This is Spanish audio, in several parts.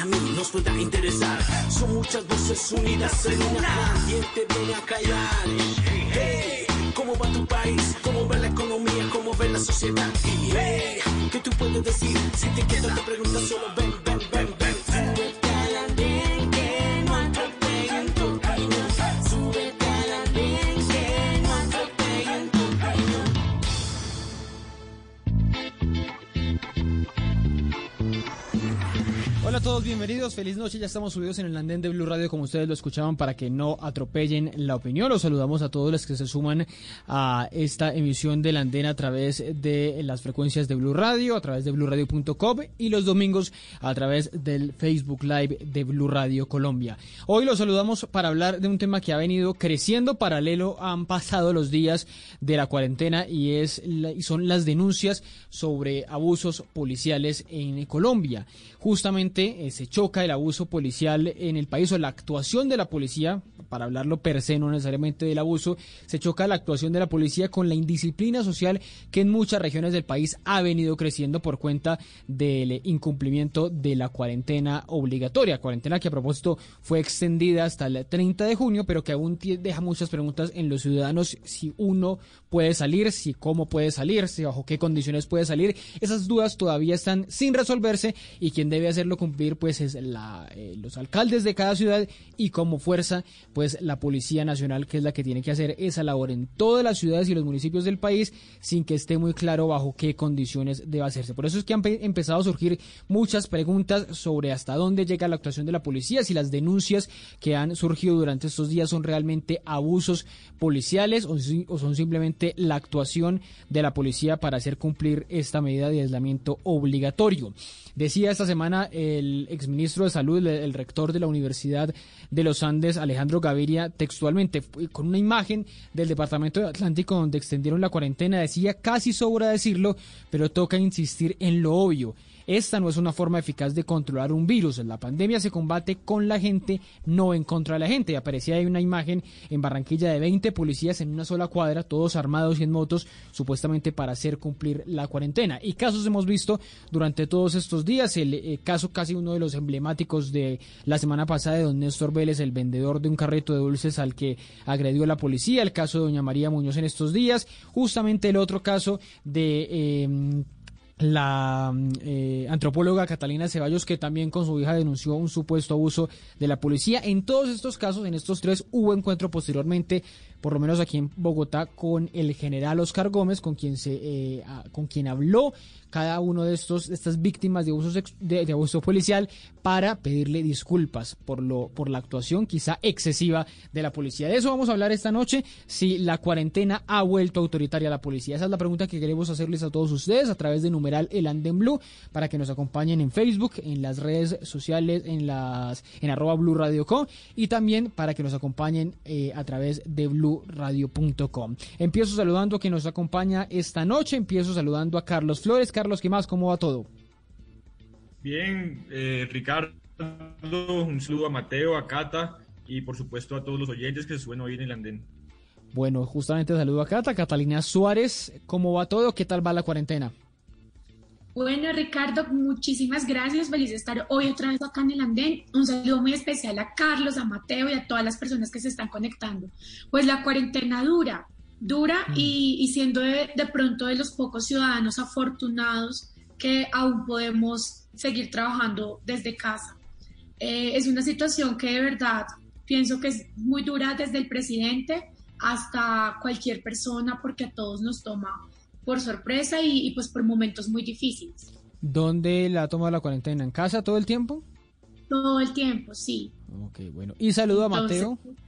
que a mí nos pueda interesar. Son muchas voces unidas en una. ¿Quién te viene a callar? Hey, ¿cómo va tu país? ¿Cómo va la economía? ¿Cómo ve la sociedad? Y hey, ¿qué tú puedes decir? Si te quedas te preguntas solo ven, ven. Bienvenidos, feliz noche, ya estamos subidos en el andén de Blue Radio como ustedes lo escuchaban para que no atropellen la opinión. Los saludamos a todos los que se suman a esta emisión del andén a través de las frecuencias de Blue Radio, a través de bluradio.com y los domingos a través del Facebook Live de Blue Radio Colombia. Hoy los saludamos para hablar de un tema que ha venido creciendo paralelo, han pasado los días de la cuarentena y, es, y son las denuncias sobre abusos policiales en Colombia. Justamente se choca el abuso policial en el país o la actuación de la policía, para hablarlo per se, no necesariamente del abuso, se choca la actuación de la policía con la indisciplina social que en muchas regiones del país ha venido creciendo por cuenta del incumplimiento de la cuarentena obligatoria. Cuarentena que a propósito fue extendida hasta el 30 de junio, pero que aún deja muchas preguntas en los ciudadanos si uno puede salir, si cómo puede salir, si bajo qué condiciones puede salir. Esas dudas todavía están sin resolverse y quien debe hacerlo cumplir pues es la, eh, los alcaldes de cada ciudad y como fuerza pues la Policía Nacional que es la que tiene que hacer esa labor en todas las ciudades y los municipios del país sin que esté muy claro bajo qué condiciones debe hacerse. Por eso es que han pe- empezado a surgir muchas preguntas sobre hasta dónde llega la actuación de la policía, si las denuncias que han surgido durante estos días son realmente abusos policiales o, si- o son simplemente la actuación de la policía para hacer cumplir esta medida de aislamiento obligatorio. Decía esta semana el exministro de Salud, el, rector de la Universidad de los Andes, Alejandro Gaviria, textualmente, con una imagen del Departamento de Atlántico donde extendieron la cuarentena, decía casi sobra decirlo, pero toca insistir en lo obvio. Esta no es una forma eficaz de controlar un virus. La pandemia se combate con la gente, no en contra de la gente. Y aparecía ahí una imagen en Barranquilla de 20 policías en una sola cuadra, todos armados y en motos, supuestamente para hacer cumplir la cuarentena. Y casos hemos visto durante todos estos días. El eh, caso casi uno de los emblemáticos de la semana pasada de don Néstor Vélez, el vendedor de un carrito de dulces al que agredió la policía. El caso de doña María Muñoz en estos días. Justamente el otro caso de... eh, la eh, antropóloga Catalina Ceballos, que también con su hija denunció un supuesto abuso de la policía. En todos estos casos, en estos tres, hubo encuentro posteriormente, por lo menos aquí en Bogotá, con el general Oscar Gómez, con quien se, eh, con quien habló cada uno de estos, estas víctimas de abuso, de, de abuso policial, para pedirle disculpas por lo, por la actuación quizá excesiva de la policía. De eso vamos a hablar esta noche, si la cuarentena ha vuelto autoritaria a la policía. Esa es la pregunta que queremos hacerles a todos ustedes a través de numeral El Anden Blue, para que nos acompañen en Facebook, en las redes sociales, en las, en arroba Blue Radio Co, y también para que nos acompañen eh, a través de bluradio.com. Empiezo saludando a quien nos acompaña esta noche, empiezo saludando a Carlos Flores. Carlos, ¿qué más? ¿Cómo va todo? Bien, eh, Ricardo, un saludo a Mateo, a Cata y por supuesto a todos los oyentes que se suben hoy en el andén. Bueno, justamente saludo a Cata, Catalina Suárez. ¿Cómo va todo? ¿Qué tal va la cuarentena? Bueno, Ricardo, muchísimas gracias. Feliz de estar hoy otra vez acá en el andén. Un saludo muy especial a Carlos, a Mateo y a todas las personas que se están conectando. Pues la cuarentena dura, dura y, y siendo de, de pronto de los pocos ciudadanos afortunados que aún podemos seguir trabajando desde casa. Eh, es una situación que de verdad pienso que es muy dura desde el presidente hasta cualquier persona porque a todos nos toma por sorpresa y, y, pues por momentos muy difíciles. ¿Dónde la ha tomado la cuarentena? ¿En casa todo el tiempo? Todo el tiempo, sí. Ok, bueno. Y saludo a Mateo. Entonces,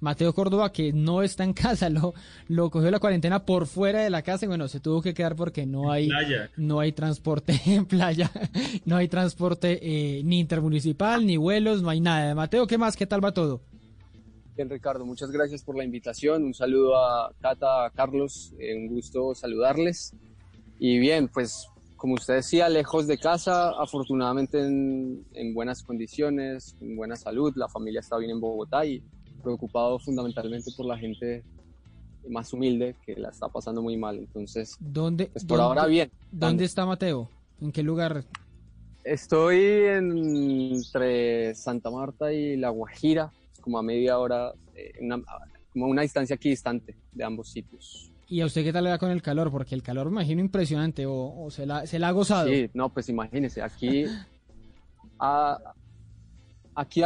Mateo Córdoba, que no está en casa, lo, lo cogió la cuarentena por fuera de la casa y bueno, se tuvo que quedar porque no hay, no hay transporte en playa, no hay transporte eh, ni intermunicipal, ni vuelos, no hay nada. Mateo, ¿qué más? ¿Qué tal va todo? Bien, Ricardo, muchas gracias por la invitación. Un saludo a Cata, a Carlos, eh, un gusto saludarles. Y bien, pues como usted decía, lejos de casa, afortunadamente en, en buenas condiciones, en buena salud, la familia está bien en Bogotá y preocupado fundamentalmente por la gente más humilde que la está pasando muy mal. Entonces, ¿Dónde, pues por dónde, ahora bien. ¿Dónde está Mateo? ¿En qué lugar? Estoy entre Santa Marta y La Guajira, como a media hora, eh, una, como una distancia aquí distante de ambos sitios. ¿Y a usted qué tal le da con el calor? Porque el calor me imagino impresionante, o, se, la, se, la, ha gozado. Sí, no, pues imagínese, aquí, aquí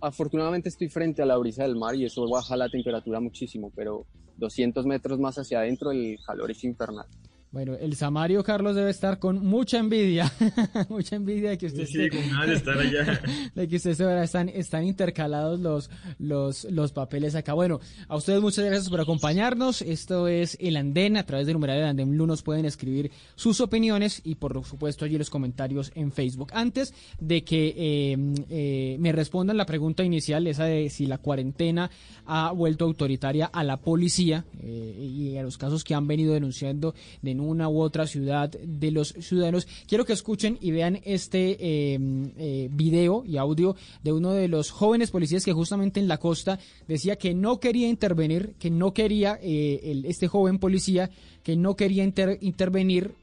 afortunadamente estoy frente a la brisa del mar y eso baja la temperatura muchísimo, pero 200 metros más hacia adentro el calor es infernal. Bueno, el Samario Carlos debe estar con mucha envidia, mucha envidia de que usted sí, estar allá. de que usted se están, están intercalados los, los, los papeles acá. Bueno, a ustedes muchas gracias por acompañarnos. Esto es El Andén, a través de numeral El Andén Blue nos pueden escribir sus opiniones y por supuesto allí los comentarios en Facebook. Antes de que eh, eh, me respondan la pregunta inicial, esa de si la cuarentena ha vuelto autoritaria a la policía eh, y a los casos que han venido denunciando de una u otra ciudad de los ciudadanos. Quiero que escuchen y vean este em, eh, video y audio de uno de los jóvenes policías que justamente en la costa decía que no quería intervenir, que no quería, eh, este joven policía, que no quería intervenir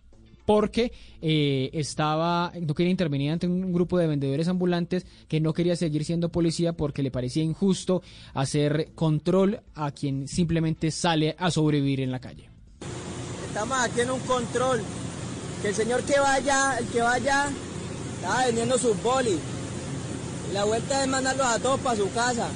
porque eh, estaba, no quería intervenir ante un grupo de vendedores ambulantes que no quería seguir siendo policía porque le parecía injusto hacer control a quien simplemente sale a sobrevivir en la calle. Estamos aquí en un control. Que el señor que vaya, el que vaya, está vendiendo sus bolis. Y la vuelta es mandarlos a todos para su casa.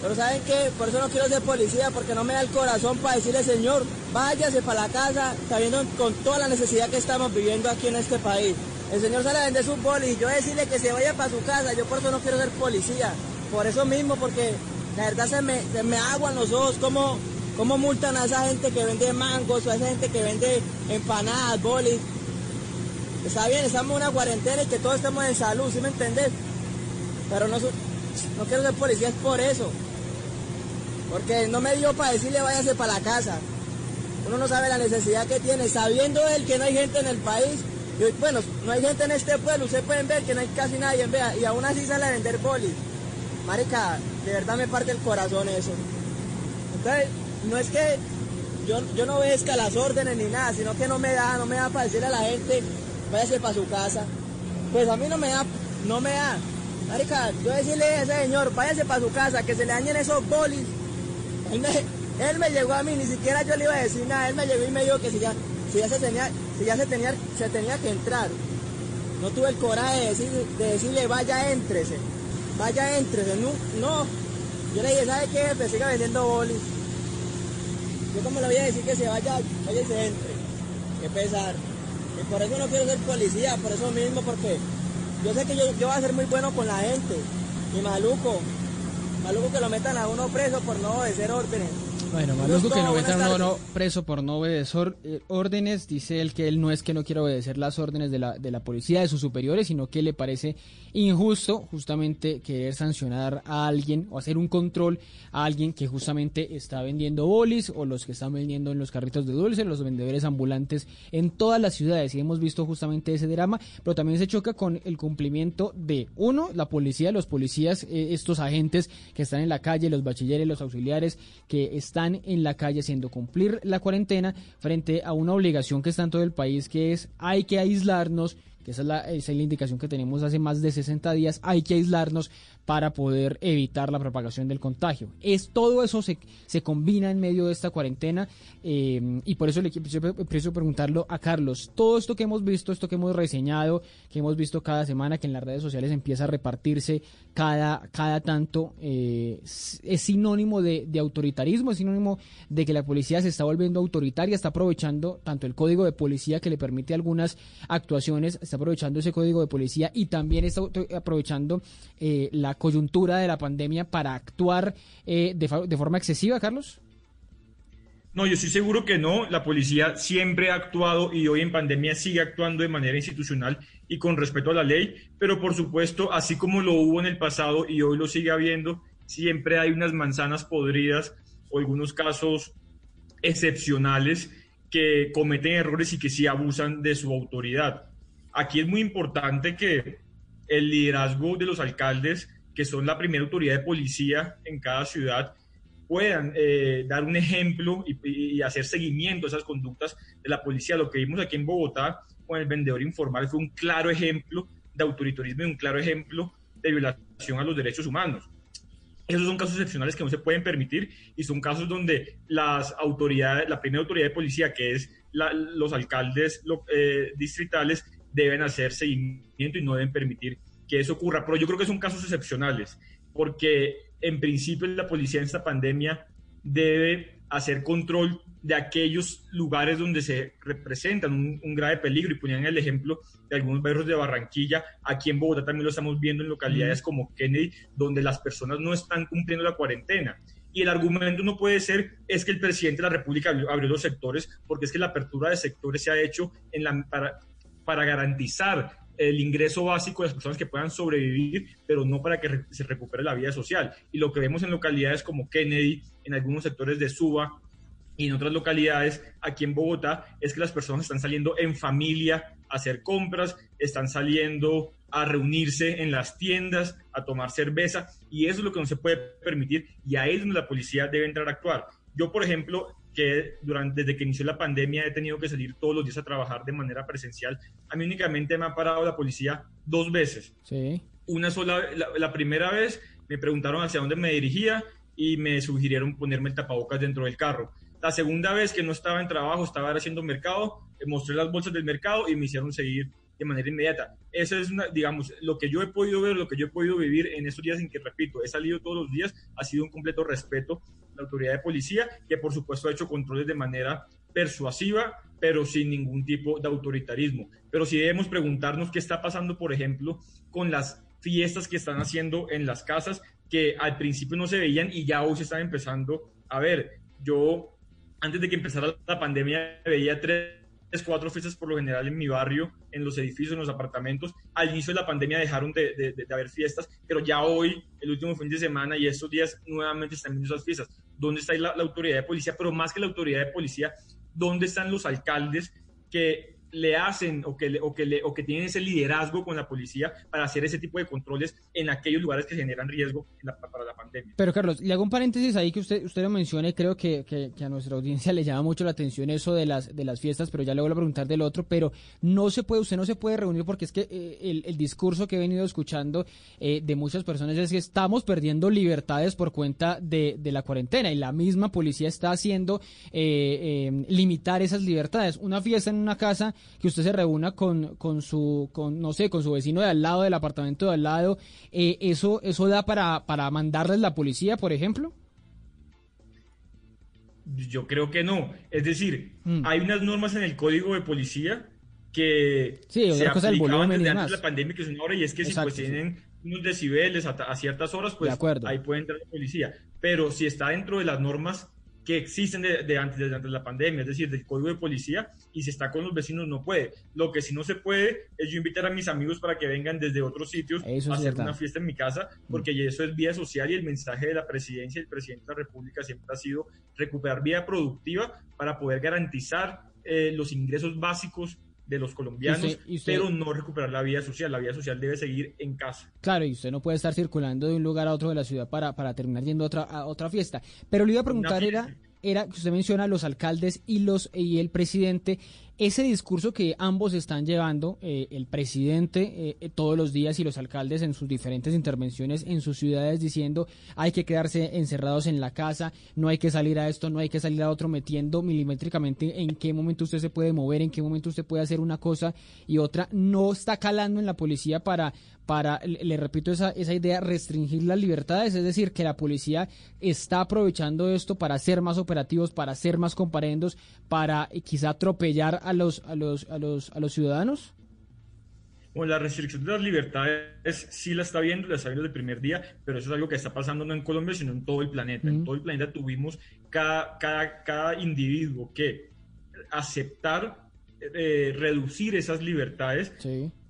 Pero ¿saben qué? Por eso no quiero ser policía, porque no me da el corazón para decirle, señor, váyase para la casa, sabiendo con toda la necesidad que estamos viviendo aquí en este país. El señor sale a vender sus bolis y yo decirle que se vaya para su casa, yo por eso no quiero ser policía. Por eso mismo, porque la verdad se me, se me aguan los ojos, como ¿Cómo multan a esa gente que vende mangos o a esa gente que vende empanadas, bolis? Está bien, estamos en una cuarentena y que todos estamos en salud, ¿sí me entendés? Pero no, no quiero ser policía, es por eso. Porque no me dio para decirle váyase para la casa. Uno no sabe la necesidad que tiene, sabiendo él que no hay gente en el país. bueno, no hay gente en este pueblo, ustedes pueden ver que no hay casi nadie, vea, y aún así sale a vender bolis. Marica, de verdad me parte el corazón eso. Entonces, no es que yo, yo no obedezca las órdenes ni nada, sino que no me da, no me da para decirle a la gente, váyase para su casa. Pues a mí no me da, no me da. Marica, yo decirle a ese señor, váyase para su casa, que se le dañen esos bolis. Él me, llegó a mí, ni siquiera yo le iba a decir nada, él me llegó y me dijo que si ya, si ya se tenía, si ya se tenía, se tenía que entrar. No tuve el coraje de, decirle, vaya, éntrese, vaya, éntrese. No, no. Yo le dije, ¿sabe qué, jefe? Siga vendiendo bolis. Yo como le voy a decir que se vaya, vaya y se entre. Qué pesar. Y por eso no quiero ser policía, por eso mismo, porque yo sé que yo, yo voy a ser muy bueno con la gente. Y maluco, maluco que lo metan a uno preso por no obedecer órdenes. Bueno, maluco que no metan a uno preso por no obedecer eh, órdenes, dice él que él no es que no quiera obedecer las órdenes de la, de la policía, de sus superiores, sino que le parece injusto justamente querer sancionar a alguien o hacer un control a alguien que justamente está vendiendo bolis o los que están vendiendo en los carritos de dulce, los vendedores ambulantes en todas las ciudades. Y hemos visto justamente ese drama, pero también se choca con el cumplimiento de, uno, la policía, los policías, eh, estos agentes que están en la calle, los bachilleres, los auxiliares que están en la calle haciendo cumplir la cuarentena frente a una obligación que está en todo el país que es hay que aislarnos que esa es, la, esa es la indicación que tenemos hace más de 60 días, hay que aislarnos para poder evitar la propagación del contagio. Es todo eso se, se combina en medio de esta cuarentena eh, y por eso le quiero preguntarlo a Carlos. Todo esto que hemos visto, esto que hemos reseñado, que hemos visto cada semana, que en las redes sociales empieza a repartirse cada, cada tanto, eh, es sinónimo de, de autoritarismo, es sinónimo de que la policía se está volviendo autoritaria, está aprovechando tanto el código de policía que le permite algunas actuaciones, está aprovechando ese código de policía y también está aprovechando eh, la coyuntura de la pandemia para actuar eh, de, forma excesiva, Carlos? No, yo estoy seguro que no. La policía siempre ha actuado y hoy en pandemia sigue actuando de manera institucional y con respeto a la ley, pero por supuesto, así como lo hubo en el pasado y hoy lo sigue habiendo, siempre hay unas manzanas podridas o algunos casos excepcionales que cometen errores y que sí abusan de su autoridad. Aquí es muy importante que el liderazgo de los alcaldes que son la primera autoridad de policía en cada ciudad, puedan eh, dar un ejemplo y, hacer seguimiento a esas conductas de la policía. Lo que vimos aquí en Bogotá con el vendedor informal fue un claro ejemplo de autoritarismo y un claro ejemplo de violación a los derechos humanos. Esos son casos excepcionales que no se pueden permitir y son casos donde las autoridades, la primera autoridad de policía, que es los alcaldes eh, distritales, deben hacer seguimiento y no deben permitir que eso ocurra. Pero yo creo que son casos excepcionales, porque en principio la policía en esta pandemia debe hacer control de aquellos lugares donde se representan un, grave peligro y ponían el ejemplo de algunos barrios de Barranquilla, aquí en Bogotá también lo estamos viendo en localidades como Kennedy, donde las personas no están cumpliendo la cuarentena. Y el argumento no puede ser es que el presidente de la República abrió, los sectores, porque es que la apertura de sectores se ha hecho en la, para, para garantizar el ingreso básico de las personas que puedan sobrevivir, pero no para que se recupere la vida social. Y lo que vemos en localidades como Kennedy, en algunos sectores de Suba y en otras localidades aquí en Bogotá, es que las personas están saliendo en familia a hacer compras, están saliendo a reunirse en las tiendas, a tomar cerveza, y eso es lo que no se puede permitir, y ahí es donde la policía debe entrar a actuar. Yo, por ejemplo, que durante, desde que inició la pandemia he tenido que salir todos los días a trabajar de manera presencial. A mí únicamente me ha parado la policía dos veces. Sí. Una sola, la, primera vez me preguntaron hacia dónde me dirigía y me sugirieron ponerme el tapabocas dentro del carro. La segunda vez que no estaba en trabajo, estaba haciendo mercado, eh, mostré las bolsas del mercado y me hicieron seguir de manera inmediata. Eso es, una, digamos, lo que yo he podido ver, lo que yo he podido vivir en estos días en que, repito, he salido todos los días, ha sido un completo respeto la autoridad de policía, que por supuesto ha hecho controles de manera persuasiva, pero sin ningún tipo de autoritarismo. Pero si debemos preguntarnos qué está pasando, por ejemplo, con las fiestas que están haciendo en las casas, que al principio no se veían y ya hoy se están empezando a ver. Yo, antes de que empezara la pandemia, veía tres cuatro fiestas por lo general en mi barrio, en los edificios, en los apartamentos. Al inicio de la pandemia dejaron de, haber fiestas, pero ya hoy, el último fin de semana y estos días, nuevamente están viendo esas fiestas. ¿Dónde está la, la autoridad de policía? Pero más que la autoridad de policía, ¿dónde están los alcaldes que le hacen o que, o, que le, o que tienen ese liderazgo con la policía para hacer ese tipo de controles en aquellos lugares que generan riesgo para la pandemia. Pero Carlos, le hago un paréntesis ahí que usted, usted lo menciona y creo que, que, a nuestra audiencia le llama mucho la atención eso de las, de las fiestas, pero ya le voy a preguntar del otro, pero no se puede, usted no se puede reunir porque es que eh, el, el, discurso que he venido escuchando eh, de muchas personas es que estamos perdiendo libertades por cuenta de, de la cuarentena y la misma policía está haciendo eh, limitar esas libertades. Una fiesta en una casa que usted se reúna con, con su, con, no sé, con su vecino de al lado, del apartamento de al lado, eh, ¿eso, ¿eso da para, para mandarles la policía, por ejemplo? Yo creo que no. Es decir, mm. hay unas normas en el código de policía que sí, se aplicaban desde antes de la pandemia, que es una hora, y es que si pues tienen unos decibeles a, ciertas horas, pues ahí puede entrar la policía. Pero si está dentro de las normas que existen de, antes, de, antes de la pandemia, es decir, del código de policía, y si está con los vecinos no puede. Lo que sí no se puede es yo invitar a mis amigos para que vengan desde otros sitios a hacer una fiesta en mi casa, porque mm. eso es vía social y el mensaje de la presidencia y el presidente de la República siempre ha sido recuperar vía productiva para poder garantizar eh, los ingresos básicos de los colombianos, pero no recuperar la vida social. La vida social debe seguir en casa. Claro, y usted no puede estar circulando de un lugar a otro de la ciudad para, para terminar yendo a otra, a otra fiesta. Pero le iba a preguntar, era, era que usted menciona los alcaldes y, los, y el presidente ese discurso que ambos están llevando, eh, el presidente eh, eh, todos los días y los alcaldes en sus diferentes intervenciones en sus ciudades diciendo hay que quedarse encerrados en la casa, no hay que salir a esto, no hay que salir a otro, metiendo milimétricamente en qué momento usted se puede mover, en qué momento usted puede hacer una cosa y otra, no está calando en la policía para, para le, repito esa, esa idea, restringir las libertades, es decir, que la policía está aprovechando esto para ser más operativos, para ser más comparendos, para quizá atropellar a los, a los, a los, a los ciudadanos? Bueno, la restricción de las libertades sí la está viendo, la está viendo desde el primer día, pero eso es algo que está pasando no en Colombia, sino en todo el planeta. En todo el planeta tuvimos cada, cada, cada individuo que aceptar eh, reducir esas libertades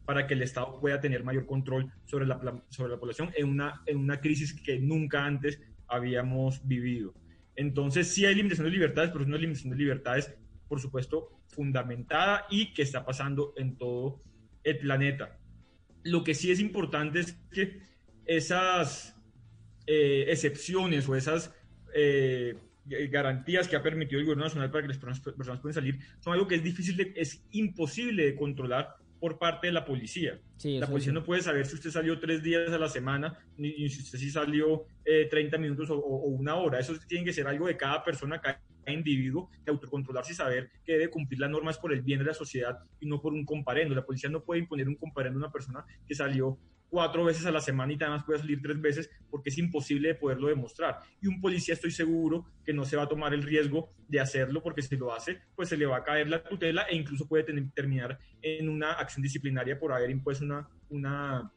para que el Estado pueda tener mayor control sobre la, sobre la población en una, en una crisis que nunca antes habíamos vivido. Entonces, sí hay limitación de libertades, pero es una limitación de libertades por supuesto, fundamentada y que está pasando en todo el planeta. Lo que sí es importante es que esas eh, excepciones o esas eh, garantías que ha permitido el gobierno nacional para que las personas, puedan salir son algo que es difícil, es imposible de controlar por parte de la policía. la policía no puede saber si usted salió tres días a la semana, ni, si usted sí salió 30 minutos o, una hora. Eso tiene que ser algo de cada persona, cada individuo, de autocontrolarse y saber que debe cumplir las normas por el bien de la sociedad y no por un comparendo. La policía no puede imponer un comparendo a una persona que salió cuatro veces a la semana y además puede salir tres veces porque es imposible de poderlo demostrar. Y un policía estoy seguro que no se va a tomar el riesgo de hacerlo porque si lo hace, pues se le va a caer la tutela e incluso puede terminar en una acción disciplinaria por haber impuesto una, una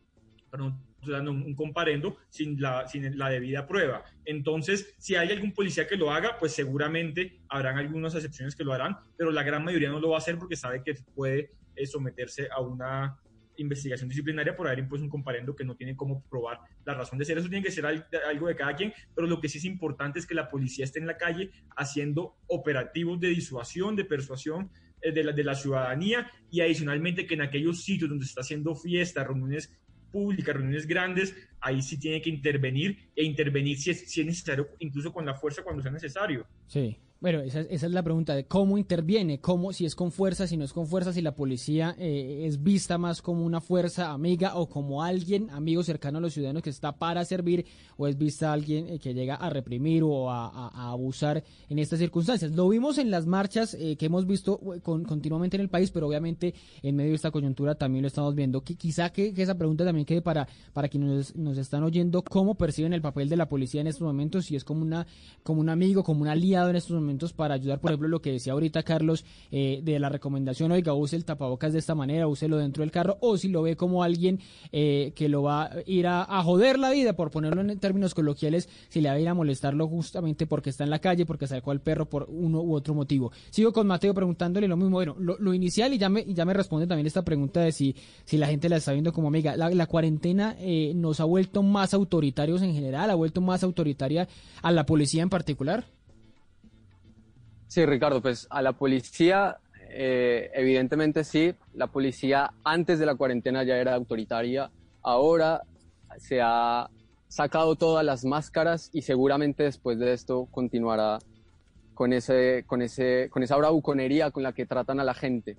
perdón, un comparendo sin la, sin la debida prueba. Entonces, si hay algún policía que lo haga, pues seguramente habrán algunas excepciones que lo harán, pero la gran mayoría no lo va a hacer porque sabe que puede eh, someterse a una investigación disciplinaria por haber impuesto un comparendo que no tiene cómo probar la razón de ser. Eso tiene que ser algo de cada quien, pero lo que sí es importante es que la policía esté en la calle haciendo operativos de disuasión, de persuasión eh, de la, de la ciudadanía y adicionalmente que en aquellos sitios donde está haciendo fiestas, reuniones públicas, reuniones grandes, ahí sí tiene que intervenir e intervenir si es, si es necesario, incluso con la fuerza cuando sea necesario. Sí. Bueno, esa, esa, es la pregunta de cómo interviene, cómo, si es con fuerza, si no es con fuerza, si la policía eh, es vista más como una fuerza amiga o como alguien amigo cercano a los ciudadanos que está para servir o es vista alguien eh, que llega a reprimir o a, abusar en estas circunstancias. Lo vimos en las marchas eh, que hemos visto continuamente en el país, pero obviamente en medio de esta coyuntura también lo estamos viendo. Que, quizá que, esa pregunta también quede para, para quienes nos, están oyendo, cómo perciben el papel de la policía en estos momentos, si es como, una, como un amigo, como un aliado en estos momentos para ayudar, por ejemplo, lo que decía ahorita Carlos eh, de la recomendación, oiga, use el tapabocas de esta manera, úselo dentro del carro, o si lo ve como alguien eh, que lo va a ir a, joder la vida, por ponerlo en términos coloquiales, si le va a ir a molestarlo justamente porque está en la calle, porque sacó al perro por uno u otro motivo. Sigo con Mateo preguntándole lo mismo, bueno, lo, inicial y ya me, ya me responde también esta pregunta de si, si la gente la está viendo como amiga. La, cuarentena eh, nos ha vuelto más autoritarios en general, ha vuelto más autoritaria a la policía en particular. Sí, Ricardo, pues a la policía, eh, evidentemente sí, la policía antes de la cuarentena ya era autoritaria, ahora se ha sacado todas las máscaras y seguramente después de esto continuará con, ese, con, ese, con esa bravuconería con la que tratan a la gente.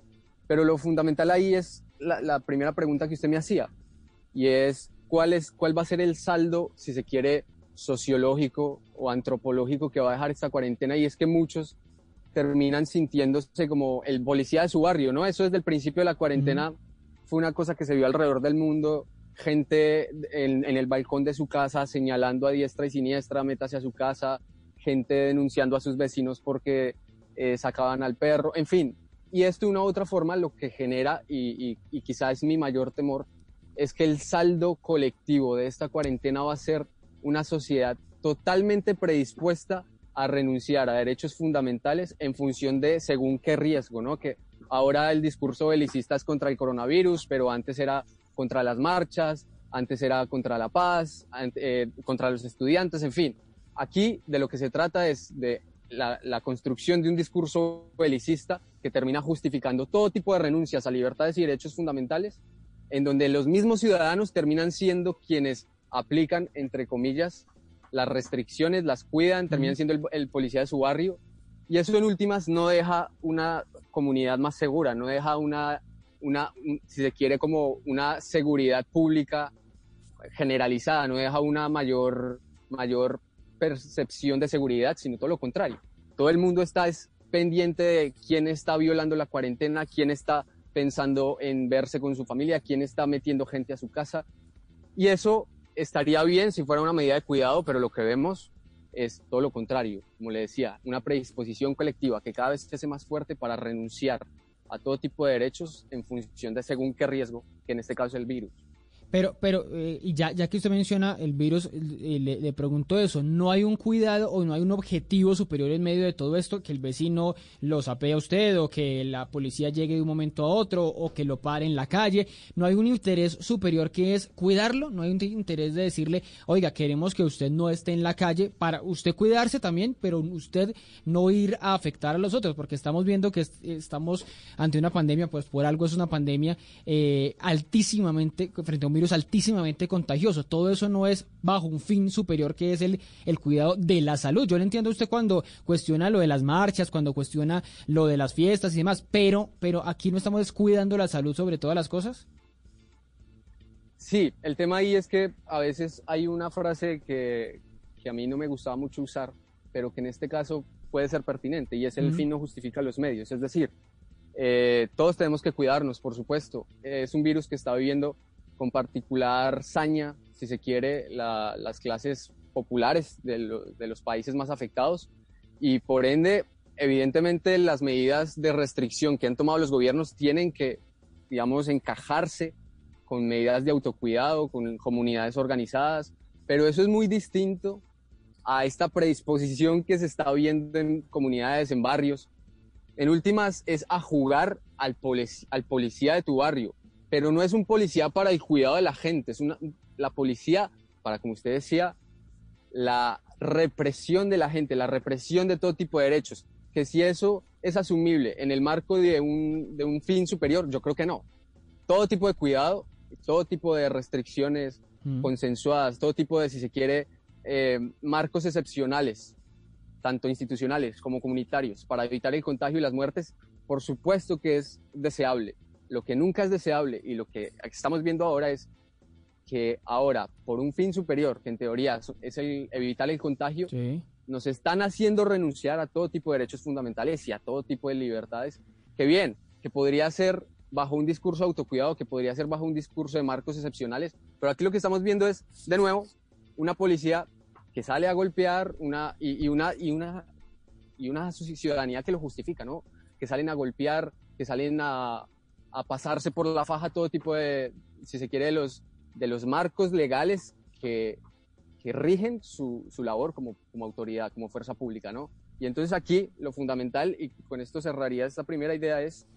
Pero lo fundamental ahí es la, la primera pregunta que usted me hacía, y es cuál, es cuál va a ser el saldo, si se quiere, sociológico o antropológico que va a dejar esta cuarentena, y es que muchos terminan sintiéndose como el policía de su barrio, ¿no? Eso desde el principio de la cuarentena fue una cosa que se vio alrededor del mundo, gente en, el balcón de su casa señalando a diestra y siniestra, métase a su casa, gente denunciando a sus vecinos porque eh, sacaban al perro, en fin. Y esto de una u otra forma lo que genera, y, y quizás es mi mayor temor, es que el saldo colectivo de esta cuarentena va a ser una sociedad totalmente predispuesta a renunciar a derechos fundamentales en función de según qué riesgo, ¿no? Que ahora el discurso belicista es contra el coronavirus, pero antes era contra las marchas, antes era contra la paz, eh, contra los estudiantes, en fin. Aquí de lo que se trata es de la, la, construcción de un discurso belicista que termina justificando todo tipo de renuncias a libertades y derechos fundamentales, en donde los mismos ciudadanos terminan siendo quienes aplican, entre comillas, las restricciones las cuidan, terminan siendo el, policía de su barrio. Y eso en últimas no deja una comunidad más segura, no deja una, una, si se quiere, como una seguridad pública generalizada, no deja una mayor, mayor percepción de seguridad, sino todo lo contrario. Todo el mundo está es pendiente de quién está violando la cuarentena, quién está pensando en verse con su familia, quién está metiendo gente a su casa. Y eso estaría bien si fuera una medida de cuidado, pero lo que vemos es todo lo contrario. Como le decía, una predisposición colectiva que cada vez se hace más fuerte para renunciar a todo tipo de derechos en función de según qué riesgo, que en este caso es el virus. Pero, pero eh, y ya, ya que usted menciona el virus, eh, le, pregunto eso, ¿no hay un cuidado o no hay un objetivo superior en medio de todo esto? Que el vecino lo sapee a usted o que la policía llegue de un momento a otro o que lo pare en la calle. ¿No hay un interés superior que es cuidarlo? ¿No hay un interés de decirle, oiga, queremos que usted no esté en la calle para usted cuidarse también, pero usted no ir a afectar a los otros? Porque estamos viendo que estamos ante una pandemia, pues por algo es una pandemia eh, altísimamente frente a un virus virus altísimamente contagioso. Todo eso no es bajo un fin superior que es el, el cuidado de la salud. Yo le entiendo a usted cuando cuestiona lo de las marchas, cuando cuestiona lo de las fiestas y demás, pero, pero aquí no estamos descuidando la salud sobre todas las cosas. Sí, el tema ahí es que a veces hay una frase que, que a mí no me gustaba mucho usar, pero que en este caso puede ser pertinente y es el fin no justifica los medios. Es decir, eh, todos tenemos que cuidarnos, por supuesto. Es un virus que está viviendo con particular saña, si se quiere, las clases populares de, los países más afectados y por ende, evidentemente, las medidas de restricción que han tomado los gobiernos tienen que, digamos, encajarse con medidas de autocuidado, con comunidades organizadas, pero eso es muy distinto a esta predisposición que se está viendo en comunidades, en barrios. En últimas, es a jugar al, al policía de tu barrio, pero no es un policía para el cuidado de la gente, es una, la policía para, como usted decía, la represión de la gente, la represión de todo tipo de derechos. Que si eso es asumible en el marco de un, de un fin superior, yo creo que no. Todo tipo de cuidado, todo tipo de restricciones mm. consensuadas, todo tipo de, si se quiere, eh, marcos excepcionales, tanto institucionales como comunitarios, para evitar el contagio y las muertes, por supuesto que es deseable. Lo que nunca es deseable y lo que estamos viendo ahora es que ahora, por un fin superior, que en teoría es el evitar el contagio, nos están haciendo renunciar a todo tipo de derechos fundamentales y a todo tipo de libertades, que bien, que podría ser bajo un discurso de autocuidado, que podría ser bajo un discurso de marcos excepcionales, pero aquí lo que estamos viendo es, de nuevo, una policía que sale a golpear una, y, una, y, una, y una ciudadanía que lo justifica, ¿no? Que salen a golpear, que salen a, a pasarse por la faja todo tipo de, si se quiere, de los, de los marcos legales que, que rigen su, su labor como, como, autoridad, como fuerza pública, ¿no? Y entonces aquí lo fundamental, y con esto cerraría esta primera idea, es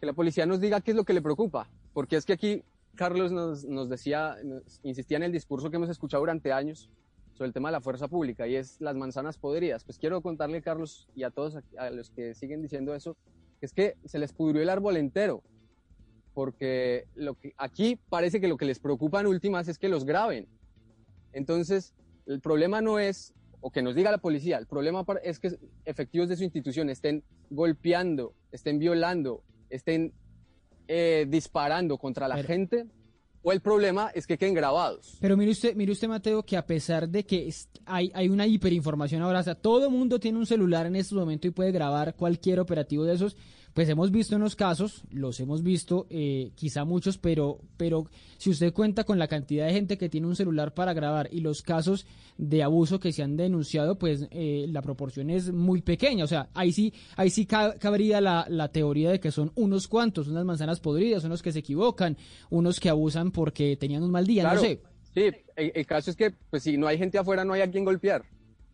que la policía nos diga qué es lo que le preocupa, porque es que aquí Carlos nos, nos decía, insistía en el discurso que hemos escuchado durante años sobre el tema de la fuerza pública y es las manzanas podridas. Pues quiero contarle, Carlos, y a todos a los que siguen diciendo eso, es que se les pudrió el árbol entero, porque lo que, aquí parece que lo que les preocupa en últimas es que los graben. Entonces, el problema no es, o que nos diga la policía, el problema es que efectivos de su institución estén golpeando, estén violando, estén eh, disparando contra la gente o el problema es que queden grabados. Pero mire usted, mire usted Mateo, que a pesar de que hay, hay una hiperinformación ahora, o sea, todo mundo tiene un celular en este momento y puede grabar cualquier operativo de esos, pues hemos visto unos casos, los hemos visto, eh, quizá muchos, pero, pero si usted cuenta con la cantidad de gente que tiene un celular para grabar y los casos de abuso que se han denunciado, pues eh, la proporción es muy pequeña. O sea, ahí sí, ahí sí cabría la, la teoría de que son unos cuantos, unas manzanas podridas, unos que se equivocan, unos que abusan porque tenían un mal día, no sé. Sí, el, caso es que, pues si no hay gente afuera, no hay a quien golpear.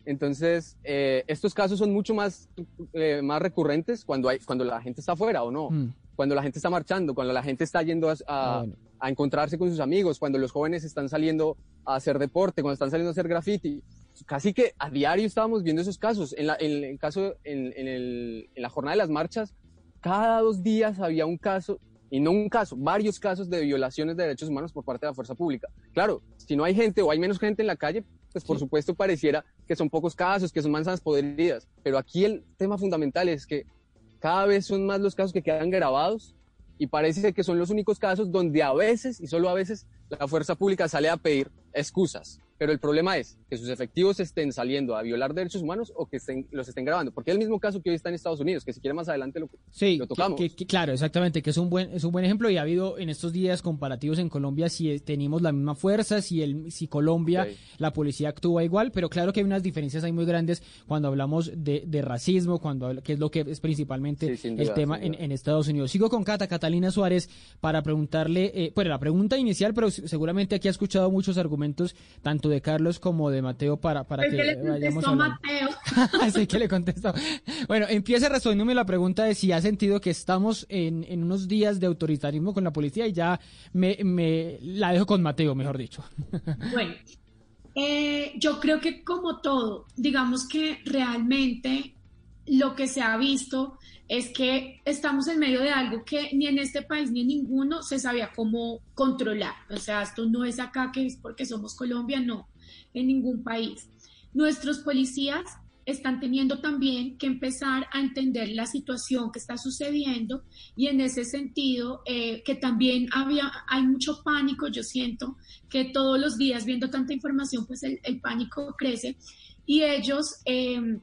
Entonces, eh, estos casos son mucho más, eh, más recurrentes cuando, hay, cuando la gente está afuera o no, mm. cuando la gente está marchando, cuando la gente está yendo a, a, ah, encontrarse con sus amigos, cuando los jóvenes están saliendo a hacer deporte, cuando están saliendo a hacer graffiti. Casi que a diario estábamos viendo esos casos. En, la, en el caso, en, en, el, en la jornada de las marchas, cada dos días había un caso, y no un caso, varios casos de violaciones de derechos humanos por parte de la fuerza pública. Claro, si no hay gente o hay menos gente en la calle, pues por supuesto pareciera que son pocos casos, que son manzanas podridas, pero aquí el tema fundamental es que cada vez son más los casos que quedan grabados y parece que son los únicos casos donde a veces, y solo a veces, la fuerza pública sale a pedir excusas. Pero el problema es que sus efectivos estén saliendo a violar derechos humanos o que estén, los estén grabando. Porque es el mismo caso que hoy está en Estados Unidos, que si quiere más adelante lo, sí, lo tocamos. claro, exactamente, que es un, buen, es un buen ejemplo y ha habido en estos días comparativos en Colombia si tenemos la misma fuerza, si, el, si Colombia, la policía actúa igual, pero claro que hay unas diferencias ahí muy grandes cuando hablamos de, de racismo, cuando que es lo que es principalmente el tema en, en, Estados Unidos. Sigo con Cata, Catalina Suárez, para preguntarle, eh, bueno, la pregunta inicial, pero seguramente aquí ha escuchado muchos argumentos, tanto de Carlos como de Mateo para, para que, le vayamos a Mateo. Así que le contesto. Bueno, empieza respondiéndome la pregunta de si ha sentido que estamos en, en unos días de autoritarismo con la policía y ya me, me la dejo con Mateo, mejor dicho. Bueno, eh, yo creo que como todo, digamos que realmente lo que se ha visto es que estamos en medio de algo que ni en este país ni en ninguno se sabía cómo controlar. O sea, esto no es acá que es porque somos Colombia, no, en ningún país. Nuestros policías están teniendo también que empezar a entender la situación que está sucediendo y en ese sentido eh, que también había, hay mucho pánico, yo siento que todos los días viendo tanta información, pues el, pánico crece y ellos em,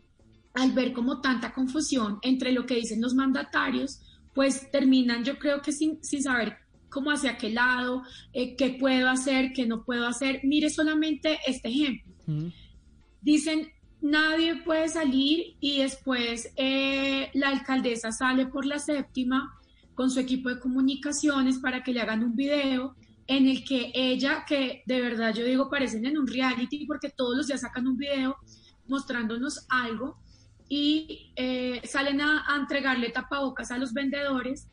al ver como tanta confusión entre lo que dicen los mandatarios, pues terminan yo creo que sin, sin saber cómo hacia qué lado, eh, qué puedo hacer, qué no puedo hacer. Mire solamente este ejemplo. Dicen, nadie puede salir y después eh, la alcaldesa sale por la séptima con su equipo de comunicaciones para que le hagan un video en el que ella, que de verdad yo digo parecen en un reality porque todos los días sacan un video mostrándonos algo y eh, salen a, entregarle tapabocas a los vendedores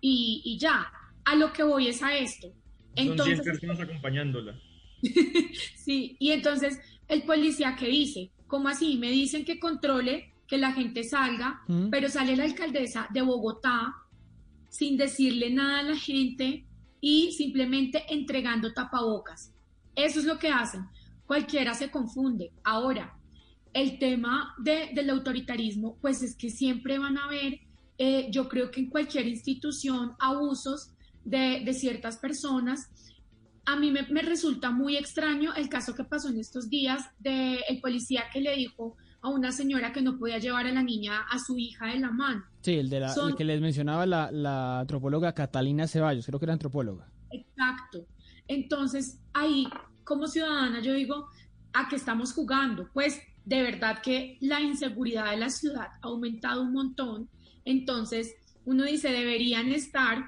y, ya, a lo que voy es a esto. Entonces, Son personas acompañándola. sí, y entonces el policía que dice, ¿cómo así? Me dicen que controle que la gente salga, mm. pero sale la alcaldesa de Bogotá sin decirle nada a la gente y simplemente entregando tapabocas. Eso es lo que hacen. Cualquiera se confunde. Ahora, el tema del autoritarismo, pues es que siempre van a haber, eh, yo creo que en cualquier institución, abusos de, de ciertas personas a mí me, resulta muy extraño el caso que pasó en estos días del el policía que le dijo a una señora que no podía llevar a la niña a su hija de la mano. Sí, el, de la, que les mencionaba la, la antropóloga Catalina Ceballos, creo que era antropóloga. Exacto. Entonces, ahí, como ciudadana, yo digo, ¿a qué estamos jugando? Pues de verdad que la inseguridad de la ciudad ha aumentado un montón. Entonces, uno dice, deberían estar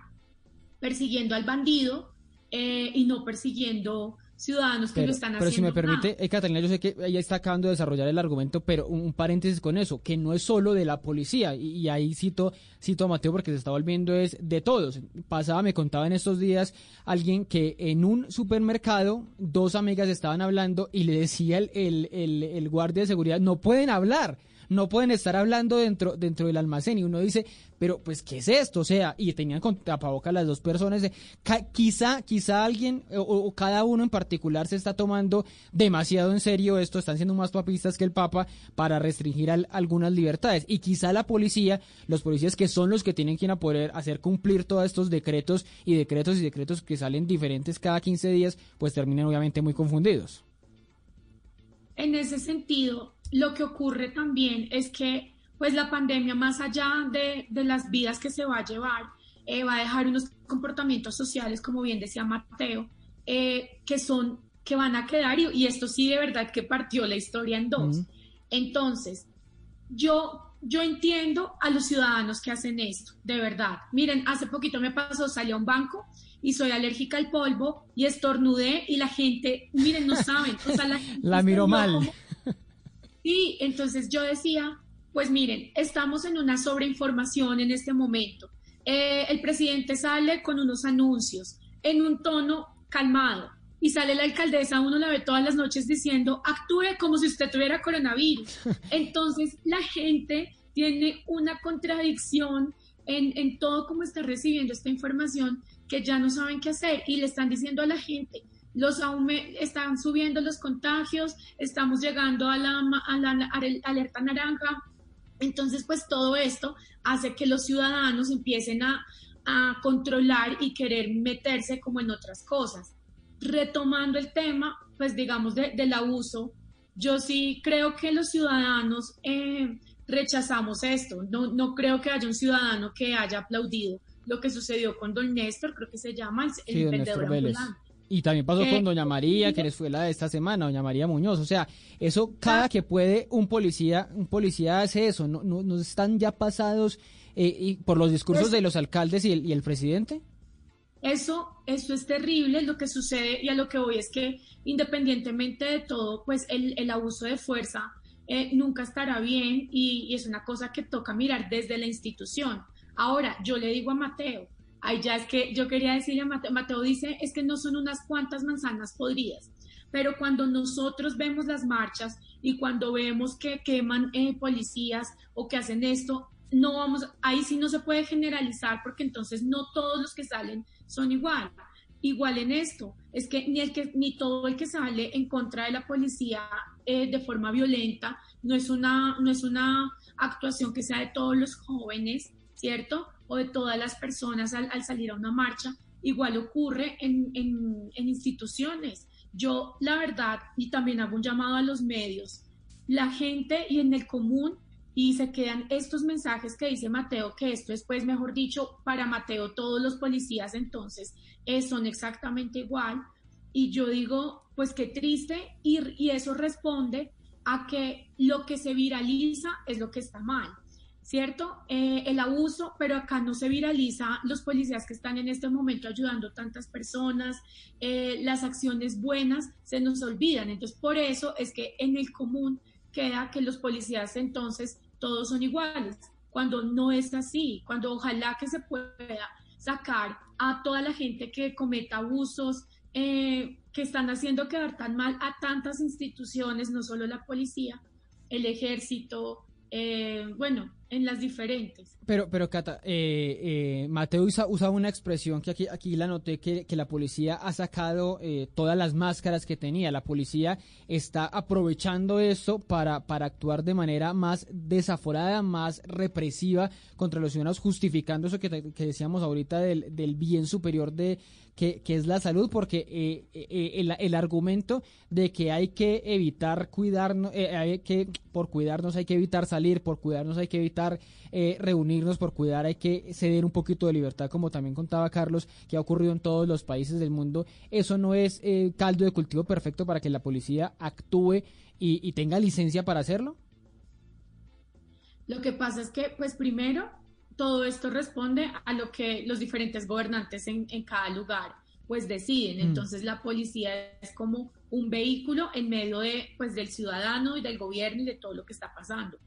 persiguiendo al bandido, eh, y no persiguiendo ciudadanos que lo están haciendo. Pero si me permite, eh, Catalina, yo sé que ella está acabando de desarrollar el argumento, pero un, paréntesis con eso, que no es solo de la policía, y, ahí cito, cito a Mateo porque se está volviendo es de todos. Pasaba, me contaba en estos días alguien que en un supermercado dos amigas estaban hablando y le decía el, el, el, el guardia de seguridad, no pueden hablar no pueden estar hablando dentro, dentro del almacén. Y uno dice, pero pues, ¿qué es esto? O sea, y tenían con tapabocas las dos personas. quizá, quizá alguien o, cada uno en particular se está tomando demasiado en serio esto, están siendo más papistas que el Papa para restringir algunas libertades. Y quizá la policía, los policías que son los que tienen que poder hacer cumplir todos estos decretos y decretos y decretos que salen diferentes cada 15 días, pues terminan obviamente muy confundidos. En ese sentido, lo que ocurre también es que pues la pandemia, más allá de, las vidas que se va a llevar, eh, va a dejar unos comportamientos sociales, como bien decía Mateo, eh, que son, que van a quedar, y, esto sí de verdad que partió la historia en dos. Entonces, yo, yo entiendo a los ciudadanos que hacen esto, de verdad. Miren, hace poquito me pasó, salí a un banco y soy alérgica al polvo y estornudé y la gente, miren, no saben, o sea, la, la miró mal. Y entonces yo decía, pues miren, estamos en una sobreinformación en este momento. Eh, el presidente sale con unos anuncios en un tono calmado y sale la alcaldesa, uno la ve todas las noches diciendo, actúe como si usted tuviera coronavirus. Entonces la gente tiene una contradicción en, en todo cómo está recibiendo esta información que ya no saben qué hacer y le están diciendo a la gente, los están subiendo los contagios, estamos llegando a la, alerta naranja. Entonces, pues todo esto hace que los ciudadanos empiecen a, controlar y querer meterse como en otras cosas. Retomando el tema, pues digamos, del abuso, yo sí creo que los ciudadanos eh, rechazamos esto. No, no creo que haya un ciudadano que haya aplaudido lo que sucedió con don Néstor, creo que se llama el, vendedor ambulante. Y también pasó con Doña María, que les fue la de esta semana, Doña María Muñoz. O sea, eso cada que puede un policía, un policía hace eso. ¿No, no, están ya pasados eh, y por los discursos pues de los alcaldes y el, y el presidente? Eso, eso es terrible. Lo que sucede y a lo que voy es que independientemente de todo, pues el, el abuso de fuerza eh, nunca estará bien y, y es una cosa que toca mirar desde la institución. Ahora, yo le digo a Mateo, Ay, ya es que yo quería decirle a Mateo, Mateo dice, es que no son unas cuantas manzanas podridas, Pero cuando nosotros vemos las marchas y cuando vemos que queman eh, policías o que hacen esto, no vamos, ahí sí no se puede generalizar porque entonces no todos los que salen son igual. Igual en esto, es que ni, el que, ni todo el que sale en contra de la policía eh, de forma violenta no es, una, no es una actuación que sea de todos los jóvenes, ¿cierto? O de todas las personas al, salir a una marcha. Igual ocurre en, en, instituciones. Yo, la verdad, y también hago un llamado a los medios, la gente y en el común y se quedan estos mensajes que dice Mateo, que esto es, pues, mejor dicho, para Mateo todos los policías entonces eh, son exactamente igual. Y yo digo, pues qué triste, y, y eso responde a que lo que se viraliza es lo que está mal. ¿Cierto? Eh, el abuso, pero acá no se viraliza los policías que están en este momento ayudando a tantas personas, eh, las acciones buenas se nos olvidan. Entonces, por eso es que en el común queda que los policías entonces todos son iguales, cuando no es así, cuando ojalá que se pueda sacar a toda la gente que cometa abusos, eh, que están haciendo quedar tan mal a tantas instituciones, no solo la policía, el ejército, bueno, en las diferentes. Pero, pero Cata, eh, eh, Mateo usa, usa, una expresión que aquí, aquí la noté, que, que la policía ha sacado eh, todas las máscaras que tenía. La policía está aprovechando eso para, para actuar de manera más desaforada, más represiva contra los ciudadanos, justificando eso que, que decíamos ahorita del, del bien superior de, que, es la salud, porque eh, eh, el, el, argumento de que hay que evitar cuidarnos, eh, hay que, por cuidarnos hay que evitar salir, por cuidarnos hay que evitar reunirnos, por cuidar hay que ceder un poquito de libertad, como también contaba Carlos, que ha ocurrido en todos los países del mundo, eso no es caldo de cultivo perfecto para que la policía actúe y, y tenga licencia para hacerlo. Lo que pasa es que, pues primero, todo esto responde a lo que los diferentes gobernantes en, cada lugar pues deciden. Mm. Entonces la policía es como un vehículo en medio de, pues, del ciudadano y del gobierno y de todo lo que está pasando.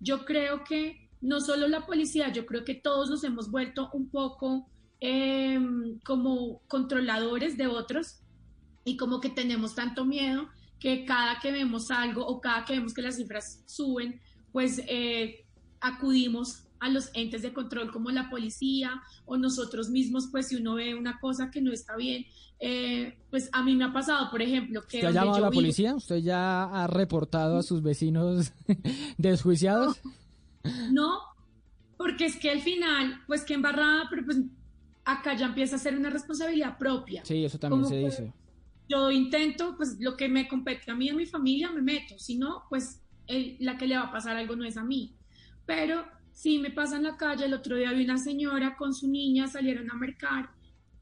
Yo creo que no solo la policía, yo creo que todos nos hemos vuelto un poco em, como controladores de otros y como que tenemos tanto miedo que cada que vemos algo o cada que vemos que las cifras suben, pues eh, acudimos a los entes de control como la policía o nosotros mismos, pues si uno ve una cosa que no está bien, eh, pues a mí me ha pasado, por ejemplo, que... ¿Usted ha llamado a la policía? ¿Usted ya ha reportado a sus vecinos desjuiciados? No, porque es que al final, pues que embarrada, pero pues acá ya empieza a ser una responsabilidad propia. Sí, eso también se dice. Yo intento, pues lo que me compete a mí y a mi familia me meto, si no, pues la que le va a pasar algo no es a mí. Pero Sí, me pasa en la calle, el otro día vi una señora con su niña, salieron a mercar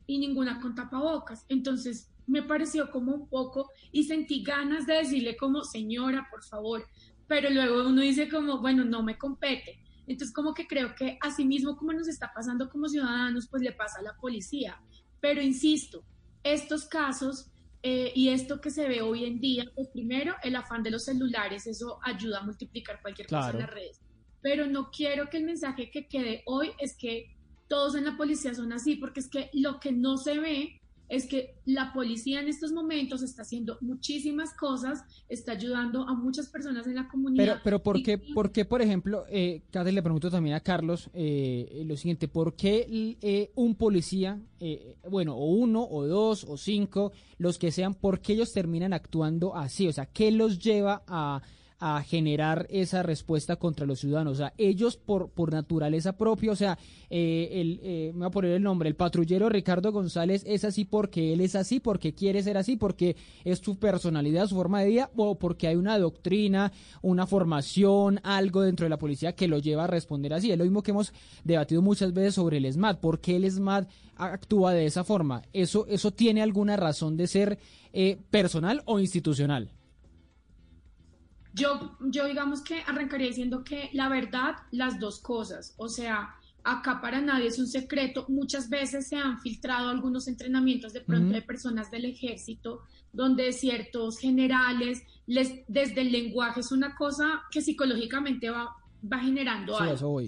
y ninguna con tapabocas. Entonces me pareció como un poco y sentí ganas de decirle como, señora, por favor, pero luego uno dice como, bueno, no me compete. Entonces como que creo que así mismo como nos está pasando como ciudadanos, pues le pasa a la policía. Pero insisto, estos casos eh, y esto que se ve hoy en día, pues primero el afán de los celulares, eso ayuda a multiplicar cualquier cosa en las redes pero no quiero que el mensaje que quede hoy es que todos en la policía son así, porque es que lo que no se ve es que la policía en estos momentos está haciendo muchísimas cosas, está ayudando a muchas personas en la comunidad. Pero, pero ¿por, qué, por qué, por ejemplo, eh, le pregunto también a Carlos eh, lo siguiente, ¿por qué eh, un policía, eh, bueno, o uno, o dos, o cinco, los que sean, ¿por qué ellos terminan actuando así? O sea, ¿qué los lleva a a generar esa respuesta contra los ciudadanos. O sea, ellos por, por naturaleza propia, o sea, eh, el, eh, me voy a poner el nombre, el patrullero Ricardo González es así porque él es así, porque quiere ser así, porque es su personalidad, su forma de vida, o porque hay una doctrina, una formación, algo dentro de la policía que lo lleva a responder así. Es lo mismo que hemos debatido muchas veces sobre el SMAT. ¿Por qué el SMAT actúa de esa forma? ¿Eso, eso tiene alguna razón de ser eh, personal o institucional? Yo, yo digamos que arrancaría diciendo que la verdad, las dos cosas, o sea, acá para nadie es un secreto, muchas veces se han filtrado algunos entrenamientos de pronto de personas del ejército, donde ciertos generales, les, desde el lenguaje es una cosa que psicológicamente va, va generando algo.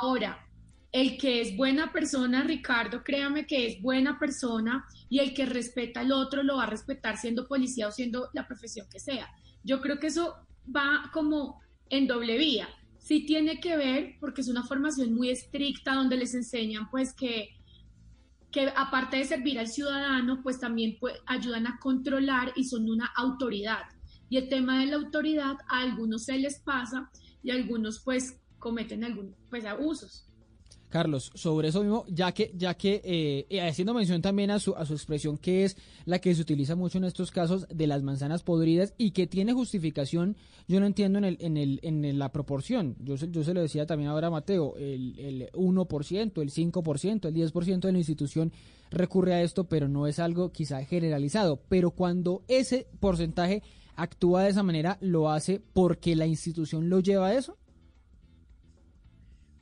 Ahora, el que es buena persona, Ricardo, créame que es buena persona y el que respeta al otro lo va a respetar siendo policía o siendo la profesión que sea. Yo creo que eso va como en doble vía. Sí tiene que ver porque es una formación muy estricta donde les enseñan pues que que aparte de servir al ciudadano, pues también ayudan a controlar y son una autoridad. Y el tema de la autoridad a algunos se les pasa y algunos pues cometen algún pues abusos. Carlos, sobre eso mismo, ya que, ya que eh, eh, haciendo mención también a su, a su expresión que es la que se utiliza mucho en estos casos de las manzanas podridas y que tiene justificación, yo no entiendo en, el, en, el, en la proporción. Yo, yo se lo decía también ahora a Mateo, el, el 1%, el 5%, el 10% de la institución recurre a esto, pero no es algo quizá generalizado. Pero cuando ese porcentaje actúa de esa manera, lo hace porque la institución lo lleva a eso.